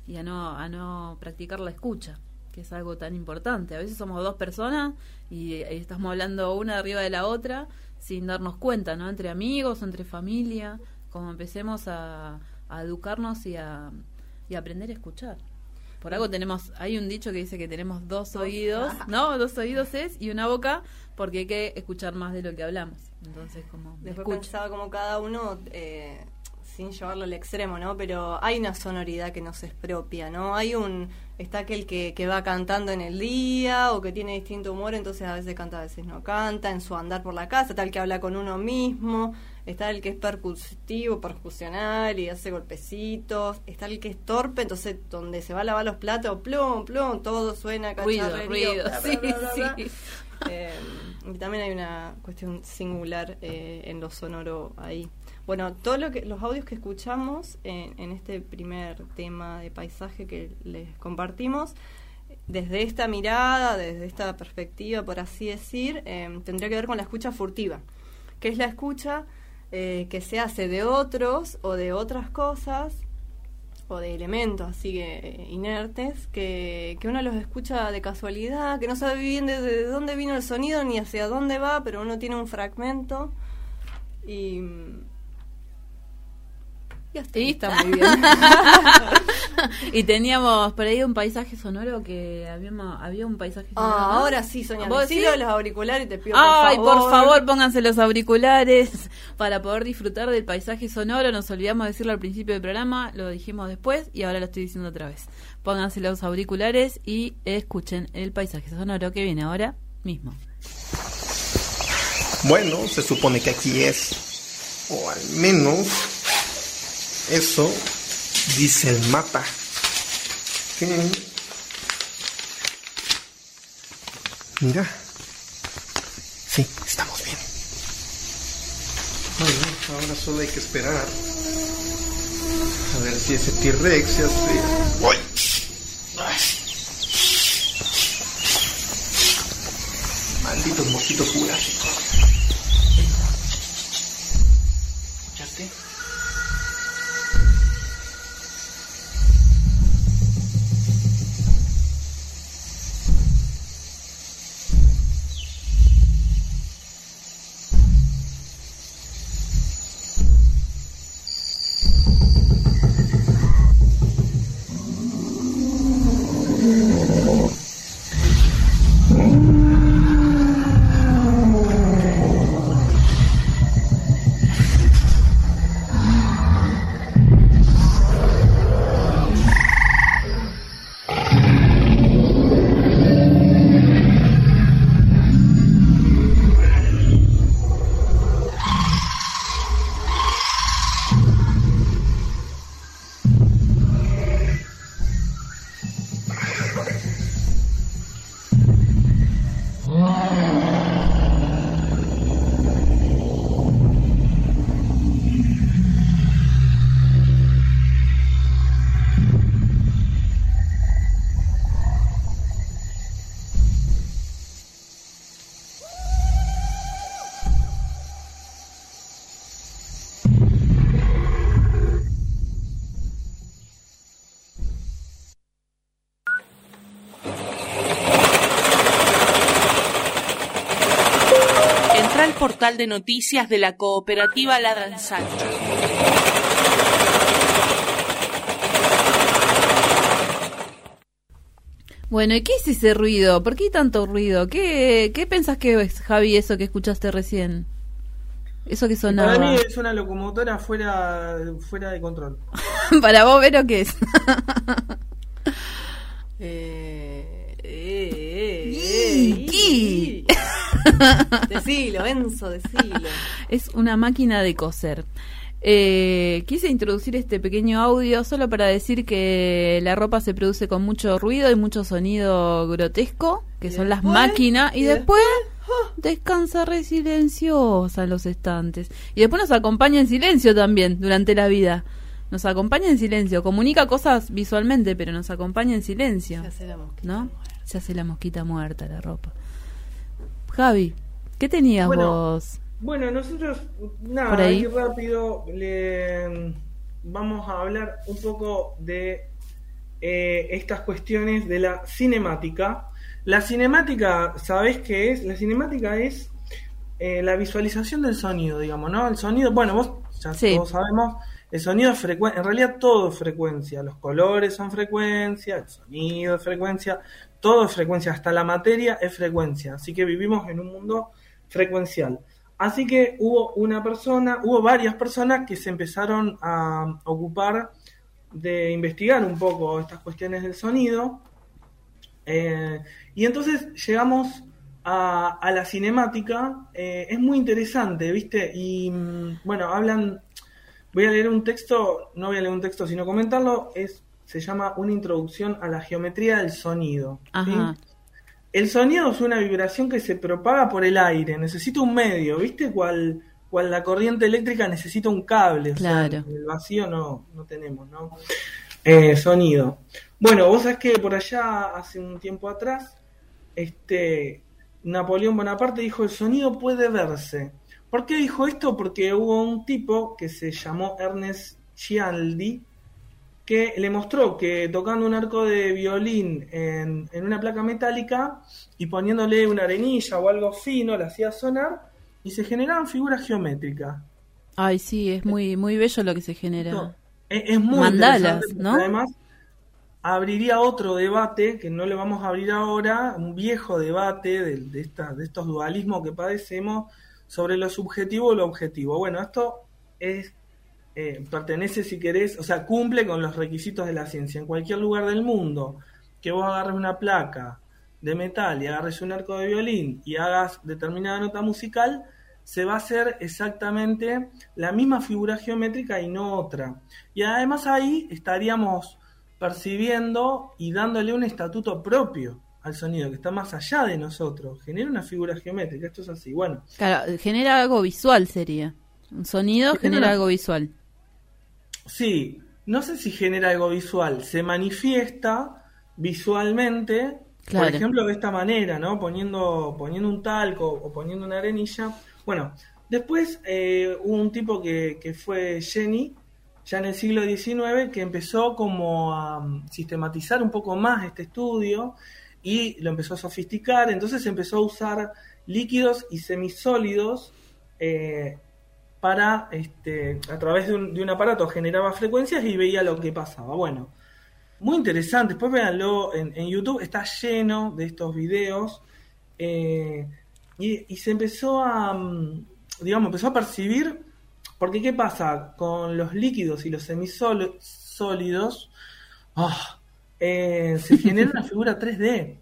y a no, a no practicar la escucha, que es algo tan importante. A veces somos dos personas y, eh, estamos hablando una arriba de la otra sin darnos cuenta, ¿no? Entre amigos, entre familia, como empecemos a, a educarnos y a, y a aprender a escuchar. Por algo tenemos, hay un dicho que dice que tenemos dos oídos, ¿no? Dos oídos es y una boca, porque hay que escuchar más de lo que hablamos. Entonces, como Después pensaba como cada uno, eh, sin llevarlo al extremo, ¿no? Pero hay una sonoridad que nos es propia, ¿no? Hay un... Está aquel que, que va cantando en el día o que tiene distinto humor, entonces a veces canta, a veces no canta, en su andar por la casa, tal que habla con uno mismo, está el que es percutivo, percusional y hace golpecitos, está el que es torpe, entonces donde se va a lavar los platos, plum, plum, todo suena Ruido, ruido, bla, sí, bla, bla, bla. sí. Eh, y también hay una cuestión singular eh, en lo sonoro ahí. Bueno, todo lo que los audios que escuchamos en, en este primer tema de paisaje que les compartimos, desde esta mirada, desde esta perspectiva, por así decir, eh, tendría que ver con la escucha furtiva, que es la escucha eh, que se hace de otros o de otras cosas o de elementos así que eh, inertes que, que uno los escucha de casualidad, que no sabe bien de, de dónde vino el sonido ni hacia dónde va, pero uno tiene un fragmento y... Y hasta ahí está muy bien. <laughs> <laughs> y teníamos por ahí un paisaje sonoro que habíamos, había un paisaje sonoro. Ah, ¿no? ahora sí, Sonia, ¿Vos sí? los auriculares y te pido Ay, por favor. por favor, pónganse los auriculares <laughs> para poder disfrutar del paisaje sonoro. Nos olvidamos de decirlo al principio del programa, lo dijimos después y ahora lo estoy diciendo otra vez. Pónganse los auriculares y escuchen el paisaje sonoro que viene ahora mismo. Bueno, se supone que aquí es. O al menos eso dice el mapa. Mira. Sí, estamos bien. Bueno, ahora solo hay que esperar. A ver si ese T-Rex se hace. ¡Uy! Ay. Malditos mosquitos jurásicos. Mm-hmm. Portal de noticias de la cooperativa Ladran Sancho. Bueno, ¿y qué es ese ruido? ¿Por qué hay tanto ruido? ¿Qué, qué pensás que es, Javi, eso que escuchaste recién? Eso que sonaba. Para mí es una locomotora fuera, fuera de control. <laughs> Para vos, Vero, ¿qué es? <laughs> Eh, eh, eh, Y- eh, y- <laughs> Decilo, Enzo, decilo. es una máquina de coser. Eh, quise introducir este pequeño audio solo para decir que la ropa se produce con mucho ruido y mucho sonido grotesco, que Y son las máquinas, y, y después, descansa re silenciosa en los estantes. Y después nos acompaña en silencio también durante la vida. Nos acompaña en silencio, comunica cosas visualmente, pero nos acompaña en silencio. Se hace la mosquita ¿No? muerta. Se hace la mosquita muerta la ropa. Javi, ¿qué tenías Bueno, vos? Bueno, nosotros, nada, Por ahí. rápido, le vamos a hablar un poco de eh, estas cuestiones de la cinemática. La cinemática, ¿sabés qué es? La cinemática es eh, la visualización del sonido, digamos, ¿no? El sonido, bueno, vos ya Sí. todos sabemos, el sonido es frecuencia, en realidad todo es frecuencia, los colores son frecuencia, el sonido es frecuencia, todo es frecuencia, hasta la materia es frecuencia, así que vivimos en un mundo frecuencial. Así que hubo una persona, hubo varias personas que se empezaron a ocupar de investigar un poco estas cuestiones del sonido. Eh, y entonces llegamos a, la cinemática. eh, es muy interesante, ¿viste? Y mm, bueno, hablan. Voy a leer un texto, no voy a leer un texto, sino comentarlo. Es, se llama Una introducción a la geometría del sonido. El sonido es una vibración que se propaga por el aire, necesita un medio, ¿viste? Cual, cual la corriente eléctrica necesita un cable, o sea, Claro. el vacío no, no tenemos, ¿no? Eh, sonido. Bueno, vos sabés que por allá, hace un tiempo atrás, este, Napoleón Bonaparte dijo, el sonido puede verse. ¿Por qué dijo esto? Porque hubo un tipo que se llamó Ernest Gialdi, que le mostró que tocando un arco de violín en, en una placa metálica y poniéndole una arenilla o algo fino, la hacía sonar y se generaban figuras geométricas. Ay, sí, es muy muy bello lo que se genera. No, es, es muy Mandalas, ¿no? Además, abriría otro debate que no le vamos a abrir ahora, un viejo debate de, de, esta- de estos dualismos que padecemos sobre lo subjetivo y lo objetivo. Bueno, esto es eh, pertenece, si querés, o sea, cumple con los requisitos de la ciencia. En cualquier lugar del mundo, que vos agarres una placa de metal y agarres un arco de violín y hagas determinada nota musical, se va a hacer exactamente la misma figura geométrica y no otra. Y además ahí estaríamos percibiendo y dándole un estatuto propio al sonido, que está más allá de nosotros. Genera una figura geométrica, esto es así. Bueno, Claro, genera algo visual sería. Un sonido genera- algo visual. Sí, no sé si genera algo visual, se manifiesta visualmente, Claro. por ejemplo, de esta manera, ¿no? Poniendo, poniendo un talco o poniendo una arenilla. Bueno, después eh, hubo un tipo que, que fue Jenny, ya en el siglo XIX, que empezó como a mm, sistematizar un poco más este estudio y lo empezó a sofisticar, entonces empezó a usar líquidos y semisólidos eh, para, este, a través de un, aparato generaba frecuencias y veía lo que pasaba. Bueno, muy interesante. Después véanlo en, en YouTube, está lleno de estos videos. eh, y, se empezó a, mm, digamos, empezó a percibir, porque ¿qué pasa? Con los líquidos y los semisólidos, eh, se genera una figura 3D.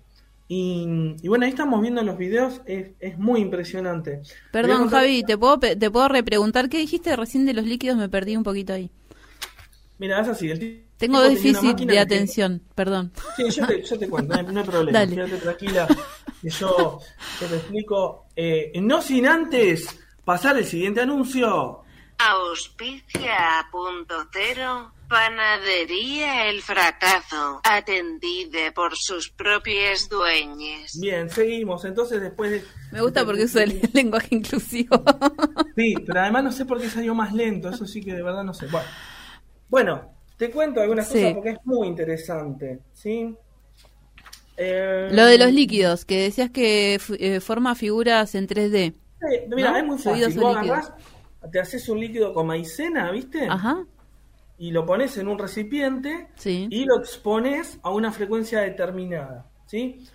Y, y bueno, ahí estamos viendo los videos, es, es muy impresionante. Perdón, contar- Javi, ¿te puedo, ¿te puedo repreguntar qué dijiste recién de los líquidos? Me perdí un poquito ahí. Mira, es así. El Tengo déficit de que- atención, perdón. Sí, yo te, yo te cuento, no hay, no hay problema. Dale. Quédate tranquila, que yo te explico. Eh, no sin antes pasar el siguiente anuncio. Auspicia punto cero. Panadería El Fracaso. Atendida por sus propios dueños. Bien, seguimos. Entonces, después de. Me gusta porque usa el lenguaje inclusivo. <laughs> Sí, pero además no sé por qué salió más lento. Eso sí que de verdad no sé. Bueno, bueno te cuento algunas Sí. cosas porque es muy interesante. ¿sí? Eh, Lo de los líquidos, que decías que eh, forma figuras en 3D. Sí, mira, ¿no? es muy fácil. o Vos agarrás, te haces un líquido con maicena, ¿viste? Ajá, Y lo pones en un recipiente sí. y lo expones a una frecuencia determinada, ¿sí?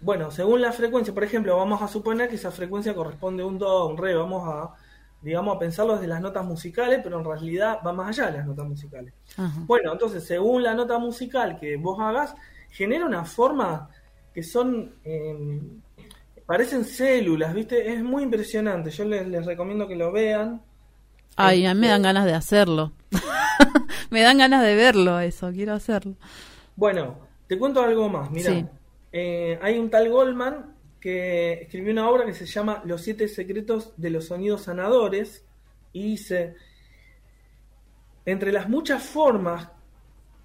Bueno, según la frecuencia, por ejemplo, vamos a suponer que esa frecuencia corresponde a un do, a un re, vamos a, digamos, a pensarlo desde las notas musicales, pero en realidad va más allá de las notas musicales. Ajá. Bueno, entonces, según la nota musical que vos hagas, genera una forma que son, eh, parecen células, ¿viste? Es muy impresionante, yo les, les recomiendo que lo vean. Ay, a mí me dan ganas de hacerlo. <laughs> me dan ganas de verlo eso, quiero hacerlo. Bueno, te cuento algo más. Mira, Sí. hay un tal Goldman que escribió una obra que se llama Los siete secretos de los sonidos sanadores y dice, entre las muchas formas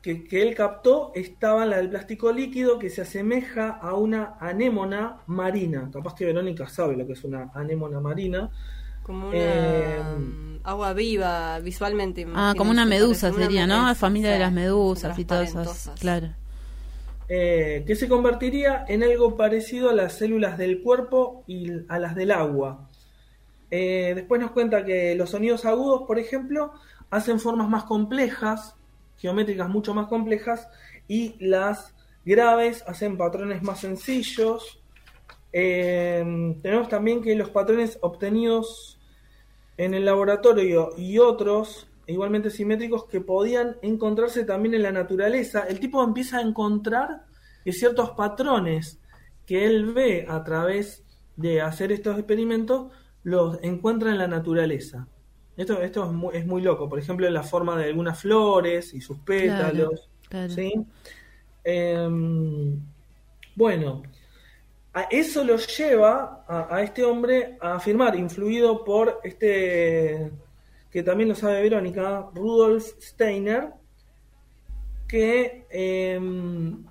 que, que él captó estaba la del plástico líquido que se asemeja a una anémona marina. Capaz que Verónica sabe lo que es una anémona marina. Como una Eh, mm, agua viva visualmente. Ah, como una medusa parece una sería, ¿no? medusa, Familia de las medusas y todas esas. Claro. eh, que se convertiría en algo parecido a las células del cuerpo y a las del agua. Eh, después nos cuenta que los sonidos agudos, por ejemplo, hacen formas más complejas, geométricas mucho más complejas, y las graves hacen patrones más sencillos. Eh, tenemos también que los patrones obtenidos en el laboratorio y otros igualmente simétricos que podían encontrarse también en la naturaleza, el tipo empieza a encontrar que ciertos patrones que él ve a través de hacer estos experimentos los encuentra en la naturaleza. Esto, esto es, muy, es muy loco, por ejemplo, en la forma de algunas flores y sus pétalos. claro. ¿sí? Em, bueno, a eso lo lleva a, a este hombre a afirmar, influido por este, que también lo sabe Verónica, Rudolf Steiner, que em,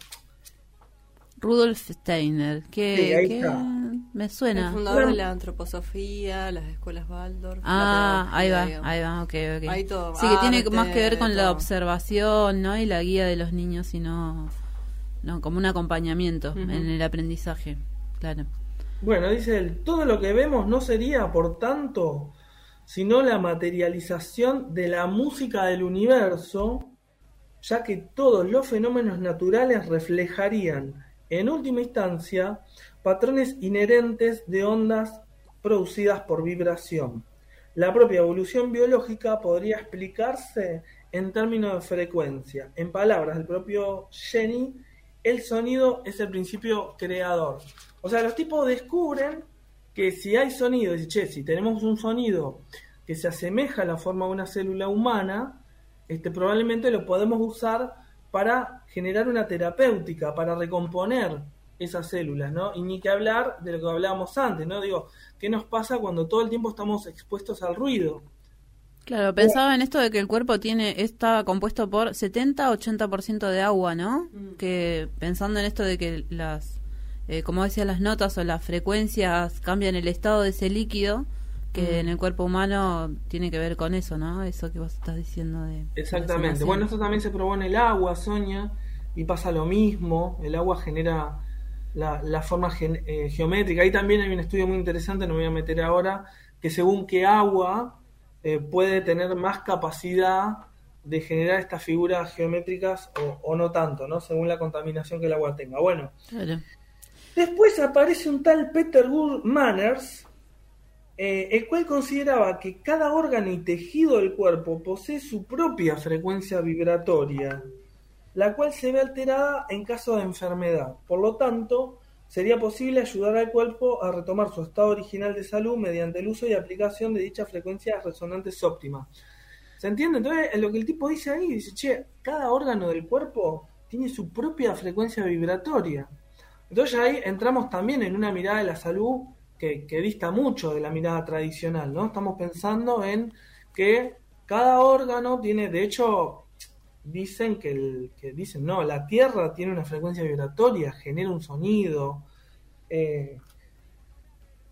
Rudolf Steiner, que, Sí, ahí que está. me El suena. fundador de la antroposofía, las escuelas Waldorf. Ah, ahí va, ahí va, ok, ok. Ahí todo, sí, que tiene más que ver con la observación, ¿no? Y la guía de los niños, y no, como un acompañamiento en el aprendizaje, Bueno, dice él, todo lo que vemos no sería, por tanto, sino la materialización de la música del universo, ya que todos los fenómenos naturales reflejarían, en última instancia, patrones inherentes de ondas producidas por vibración. La propia evolución biológica podría explicarse en términos de frecuencia. En palabras del propio Jenny, el sonido es el principio creador. O sea, los tipos descubren que si hay sonido, dice, che, si tenemos un sonido que se asemeja a la forma de una célula humana, este, probablemente lo podemos usar para generar una terapéutica, para recomponer esas células, ¿no? Y ni que hablar de lo que hablábamos antes, ¿no? Digo, ¿qué nos pasa cuando todo el tiempo estamos expuestos al ruido? Claro, pensaba en esto de que el cuerpo tiene está compuesto por 70-80% de agua, ¿no? Mm. Que pensando en esto de que las, eh, como decía, las notas o las frecuencias cambian el estado de ese líquido, que Mm. en el cuerpo humano tiene que ver con eso, ¿no? Eso que vos estás diciendo de... Exactamente. Bueno, esto también se probó en el agua, Sonia, y pasa lo mismo. El agua genera la, la forma gen- eh, geométrica. Ahí también hay un estudio muy interesante, no me voy a meter ahora, que según qué agua eh, puede tener más capacidad de generar estas figuras geométricas o, o no tanto, ¿no? Según la contaminación que el agua tenga. Bueno, Claro. Después aparece un tal Peter Wood Manners, eh, el cual consideraba que cada órgano y tejido del cuerpo posee su propia frecuencia vibratoria, la cual se ve alterada en caso de enfermedad. Por lo tanto, sería posible ayudar al cuerpo a retomar su estado original de salud mediante el uso y aplicación de dichas frecuencias resonantes óptimas. ¿Se entiende? Entonces, lo que el tipo dice ahí, dice, che, cada órgano del cuerpo tiene su propia frecuencia vibratoria. Entonces ahí entramos también en una mirada de la salud que, que dista mucho de la mirada tradicional, ¿no? Estamos pensando en que cada órgano tiene, de hecho, dicen que, el, que dicen, no, la Tierra tiene una frecuencia vibratoria, genera un sonido. eh,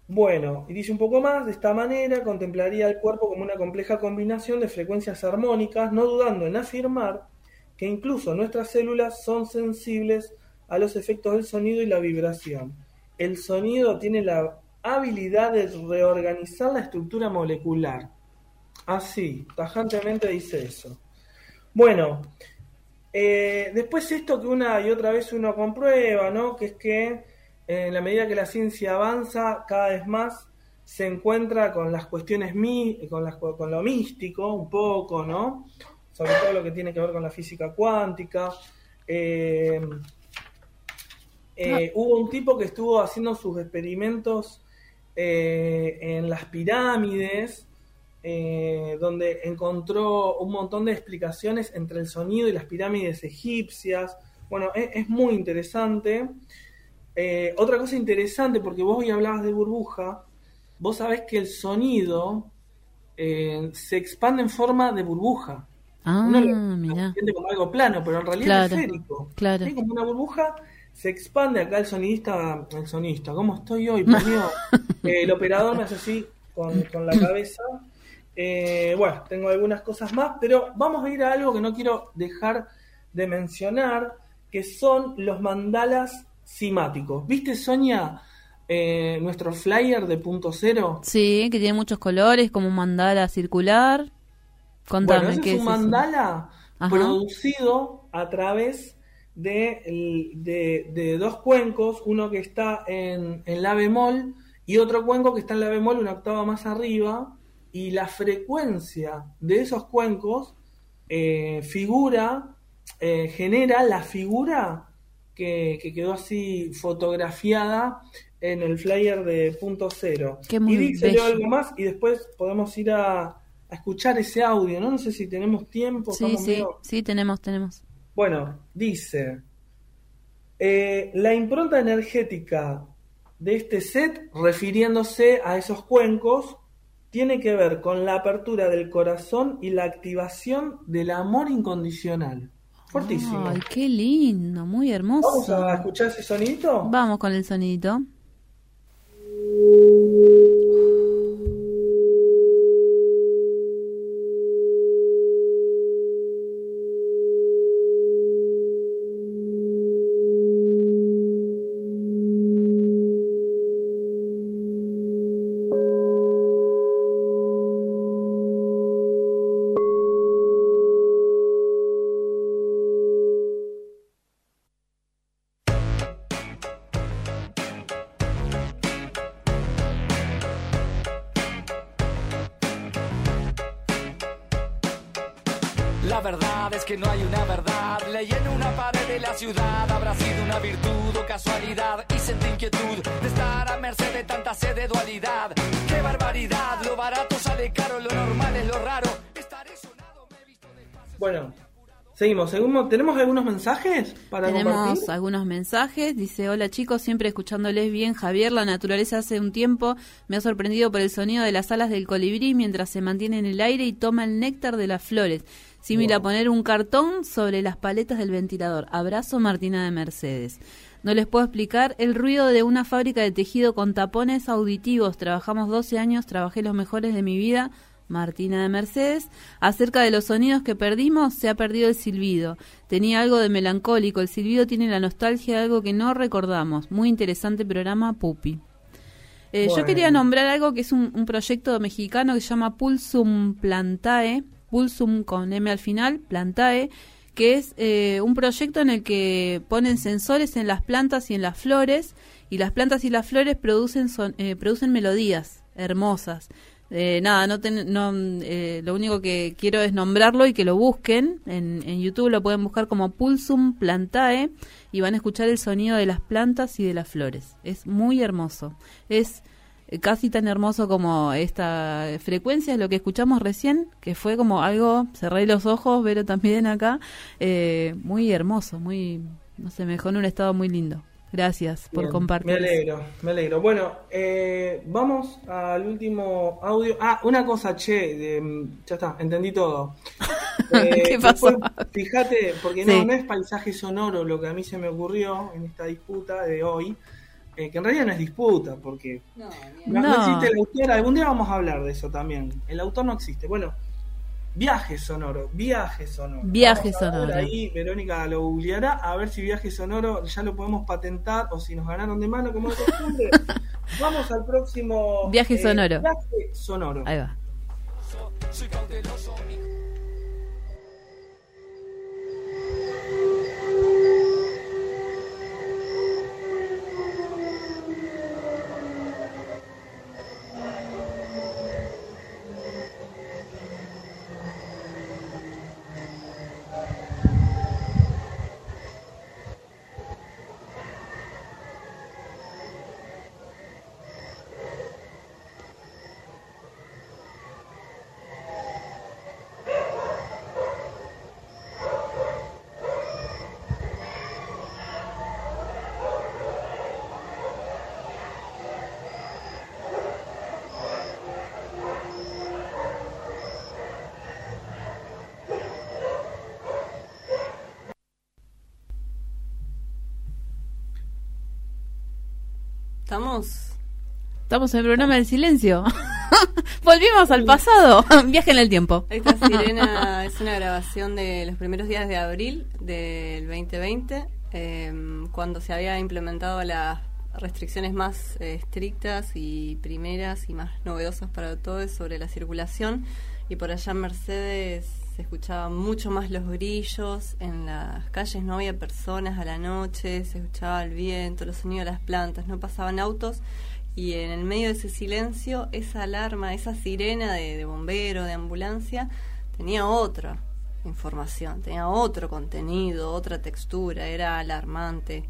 bueno, y dice un poco más, de esta manera contemplaría el cuerpo como una compleja combinación de frecuencias armónicas, no dudando en afirmar que incluso nuestras células son sensibles a los efectos del sonido y la vibración. El sonido tiene la habilidad de reorganizar la estructura molecular. Así, tajantemente dice eso. Bueno, eh, después esto que una y otra vez uno comprueba, ¿no? Que es que eh, en la medida que la ciencia avanza, cada vez más se encuentra con las cuestiones mi, con, las, con lo místico, un poco, ¿no? Sobre todo lo que tiene que ver con la física cuántica. Eh, eh, Hubo un tipo que estuvo haciendo sus experimentos eh, en las pirámides, eh, donde encontró un montón de explicaciones entre el sonido y las pirámides egipcias. Bueno, es, es muy interesante. Otra cosa interesante, porque vos hoy hablabas de burbuja, vos sabés que el sonido se expande en forma de burbuja. Ah, Uno lo- mirá. lo siente como algo plano, pero en realidad Claro, es esférico. claro. Sí, como una burbuja, se expande acá el sonidista, el sonidista, ¿cómo estoy hoy? Por Dios. <laughs> Eh, el operador me hace así con, con la cabeza. Eh, bueno, tengo algunas cosas más, pero vamos a ir a algo que no quiero dejar de mencionar, que son los mandalas simáticos. ¿Viste, Sonia, eh, nuestro flyer de punto cero? Sí, que tiene muchos colores, como un mandala circular. Contame, bueno, ese ¿qué es es un mandala producido a través de, el- de- de dos cuencos, uno que está en, en la bemol y otro cuenco que está en la bemol una octava más arriba, y la frecuencia de esos cuencos eh, figura, eh, genera la figura que, que quedó así fotografiada en el flyer de punto cero. Qué muy y dice algo más y después podemos ir a, a escuchar ese audio, ¿no? No sé si tenemos tiempo. Sí, sí, medio- sí, tenemos, tenemos. Bueno, dice, eh, la impronta energética de este set, refiriéndose a esos cuencos, tiene que ver con la apertura del corazón y la activación del amor incondicional. Fortísimo. Ay, qué lindo, muy hermoso. Vamos a escuchar ese sonidito. Vamos con el sonidito. Ciudad. Habrá sido una virtud o casualidad. Y sentí inquietud de estar a merced de tanta sed de dualidad. ¡Qué barbaridad! Lo barato sale caro, lo normal es lo raro. Estaré sonado, me he visto despacio. Bueno, seguimos. Seguimos. ¿Tenemos algunos mensajes para Tenemos compartir? algunos mensajes. Dice, hola chicos, siempre escuchándoles bien. Javier, la naturaleza hace un tiempo me ha sorprendido por el sonido de las alas del colibrí mientras se mantiene en el aire y toma el néctar de las flores. Similar a poner un cartón sobre las paletas del ventilador. Abrazo Martina de Mercedes. No les puedo explicar el ruido de una fábrica de tejido con tapones auditivos. Trabajamos 12 años, trabajé los mejores de mi vida. Martina de Mercedes. Acerca de los sonidos que perdimos, se ha perdido el silbido. Tenía algo de melancólico. El silbido tiene la nostalgia de algo que no recordamos. Muy interesante programa, Pupi. Eh, Yo quería nombrar algo que es un, un proyecto mexicano que se llama Pulsum Plantae, Pulsum con M al final, Plantae, que es eh, un proyecto en el que ponen sensores en las plantas y en las flores, y las plantas y las flores producen, son- eh, producen melodías hermosas. Eh, nada, no, ten- no eh, lo único que quiero es nombrarlo y que lo busquen. En, en YouTube lo pueden buscar como Pulsum Plantae y van a escuchar el sonido de las plantas y de las flores. Es muy hermoso. Es casi tan hermoso como esta frecuencia, lo que escuchamos recién, que fue como algo, cerré los ojos, pero también acá, eh, muy hermoso, muy, no sé, me dejó en un estado muy lindo. Gracias por Bien, compartir. Me alegro, me alegro. Bueno, eh, vamos al último audio. Ah, una cosa, che, de- ya está, entendí todo. <laughs> Eh, ¿Qué pasó? después, fíjate, porque no, no es paisaje sonoro lo que a mí se me ocurrió en esta disputa de hoy, eh, que en realidad no es disputa, porque no, no No. existe el autor. Algún día vamos a hablar de eso también. El autor no existe. Bueno, viaje sonoro, viaje sonoro. Viaje Vamos sonoro. Ahí Verónica lo googleará a ver si viaje sonoro ya lo podemos patentar o si nos ganaron de mano como de costumbre. <laughs> Vamos al próximo Viaje eh, sonoro. Viaje sonoro. Ahí va. Estamos Estamos en el programa del silencio. <laughs> Volvimos al pasado. <laughs> Viaje en el tiempo. Esta <laughs> sirena es una grabación de los primeros días de abril del 2020, eh, cuando se había implementado las restricciones más eh, estrictas y primeras y más novedosas para todos sobre la circulación. Y por allá Mercedes se escuchaban mucho más los grillos, en las calles no había personas a la noche, se escuchaba el viento, los sonidos de las plantas, no pasaban autos y en el medio de ese silencio, esa alarma, esa sirena de, de bombero, de ambulancia, tenía otra información, tenía otro contenido, otra textura, era alarmante,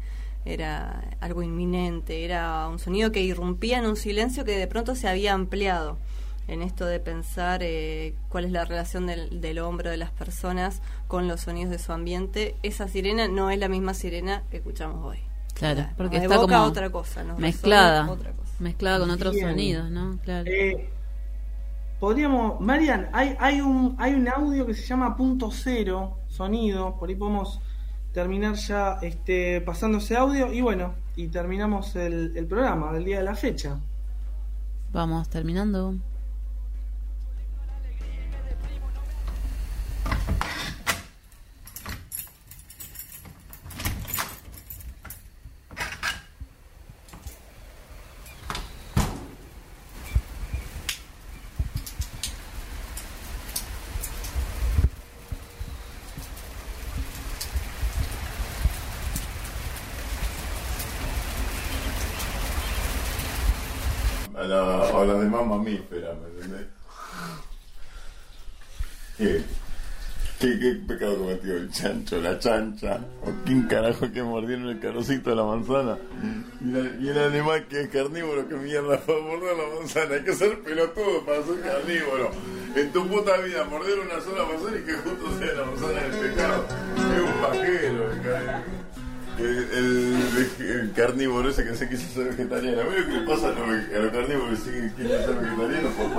era algo inminente, era un sonido que irrumpía en un silencio que de pronto se había ampliado en esto de pensar eh, cuál es la relación del, del hombre, de las personas con los sonidos de su ambiente. Esa sirena no es la misma sirena que escuchamos hoy. Claro, porque nos está como otra cosa, nos mezclada, resuena otra cosa. mezclada con otros Bien. sonidos, ¿no? Claro. Eh, podríamos, Marian, hay, hay un hay un audio que se llama punto cero, sonido, por ahí podemos terminar ya este pasando ese audio y bueno, y terminamos el, el programa del día de la fecha. Vamos terminando. A la, a la demás mamífera, ¿me entendés? ¿Qué? ¿Qué, qué pecado cometió el chancho, la chancha? ¿O quién carajo que mordieron el carocito de la manzana? Y, la- y el animal que es carnívoro, que mierda fue a morder la manzana. Hay que ser pelotudo para ser carnívoro. En tu puta vida, morder una sola manzana y que justo sea la manzana del pecado. Es un pajero, el car- el, el- el carnívoro ese que se quiso ser vegetariano. Mira que le pasa a los, a carnívoros que siguen quieren ser vegetarianos por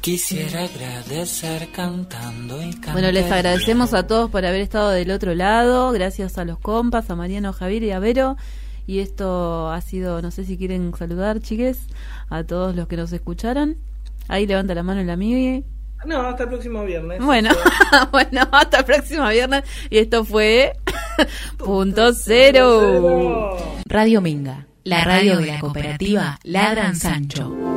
Quisiera agradecer cantando y cantando. Bueno, les agradecemos a todos por haber estado del otro lado. Gracias a los compas, a Mariano, Javier y a Vero. Y esto ha sido, no sé si quieren saludar, chiques, a todos los que nos escucharon. Ahí levanta la mano el amigo. No, hasta el próximo viernes. Bueno, <laughs> bueno, hasta el próximo viernes. Y esto fue <laughs> Punto Cero. Radio Minga, la radio de la cooperativa Ladran Sancho.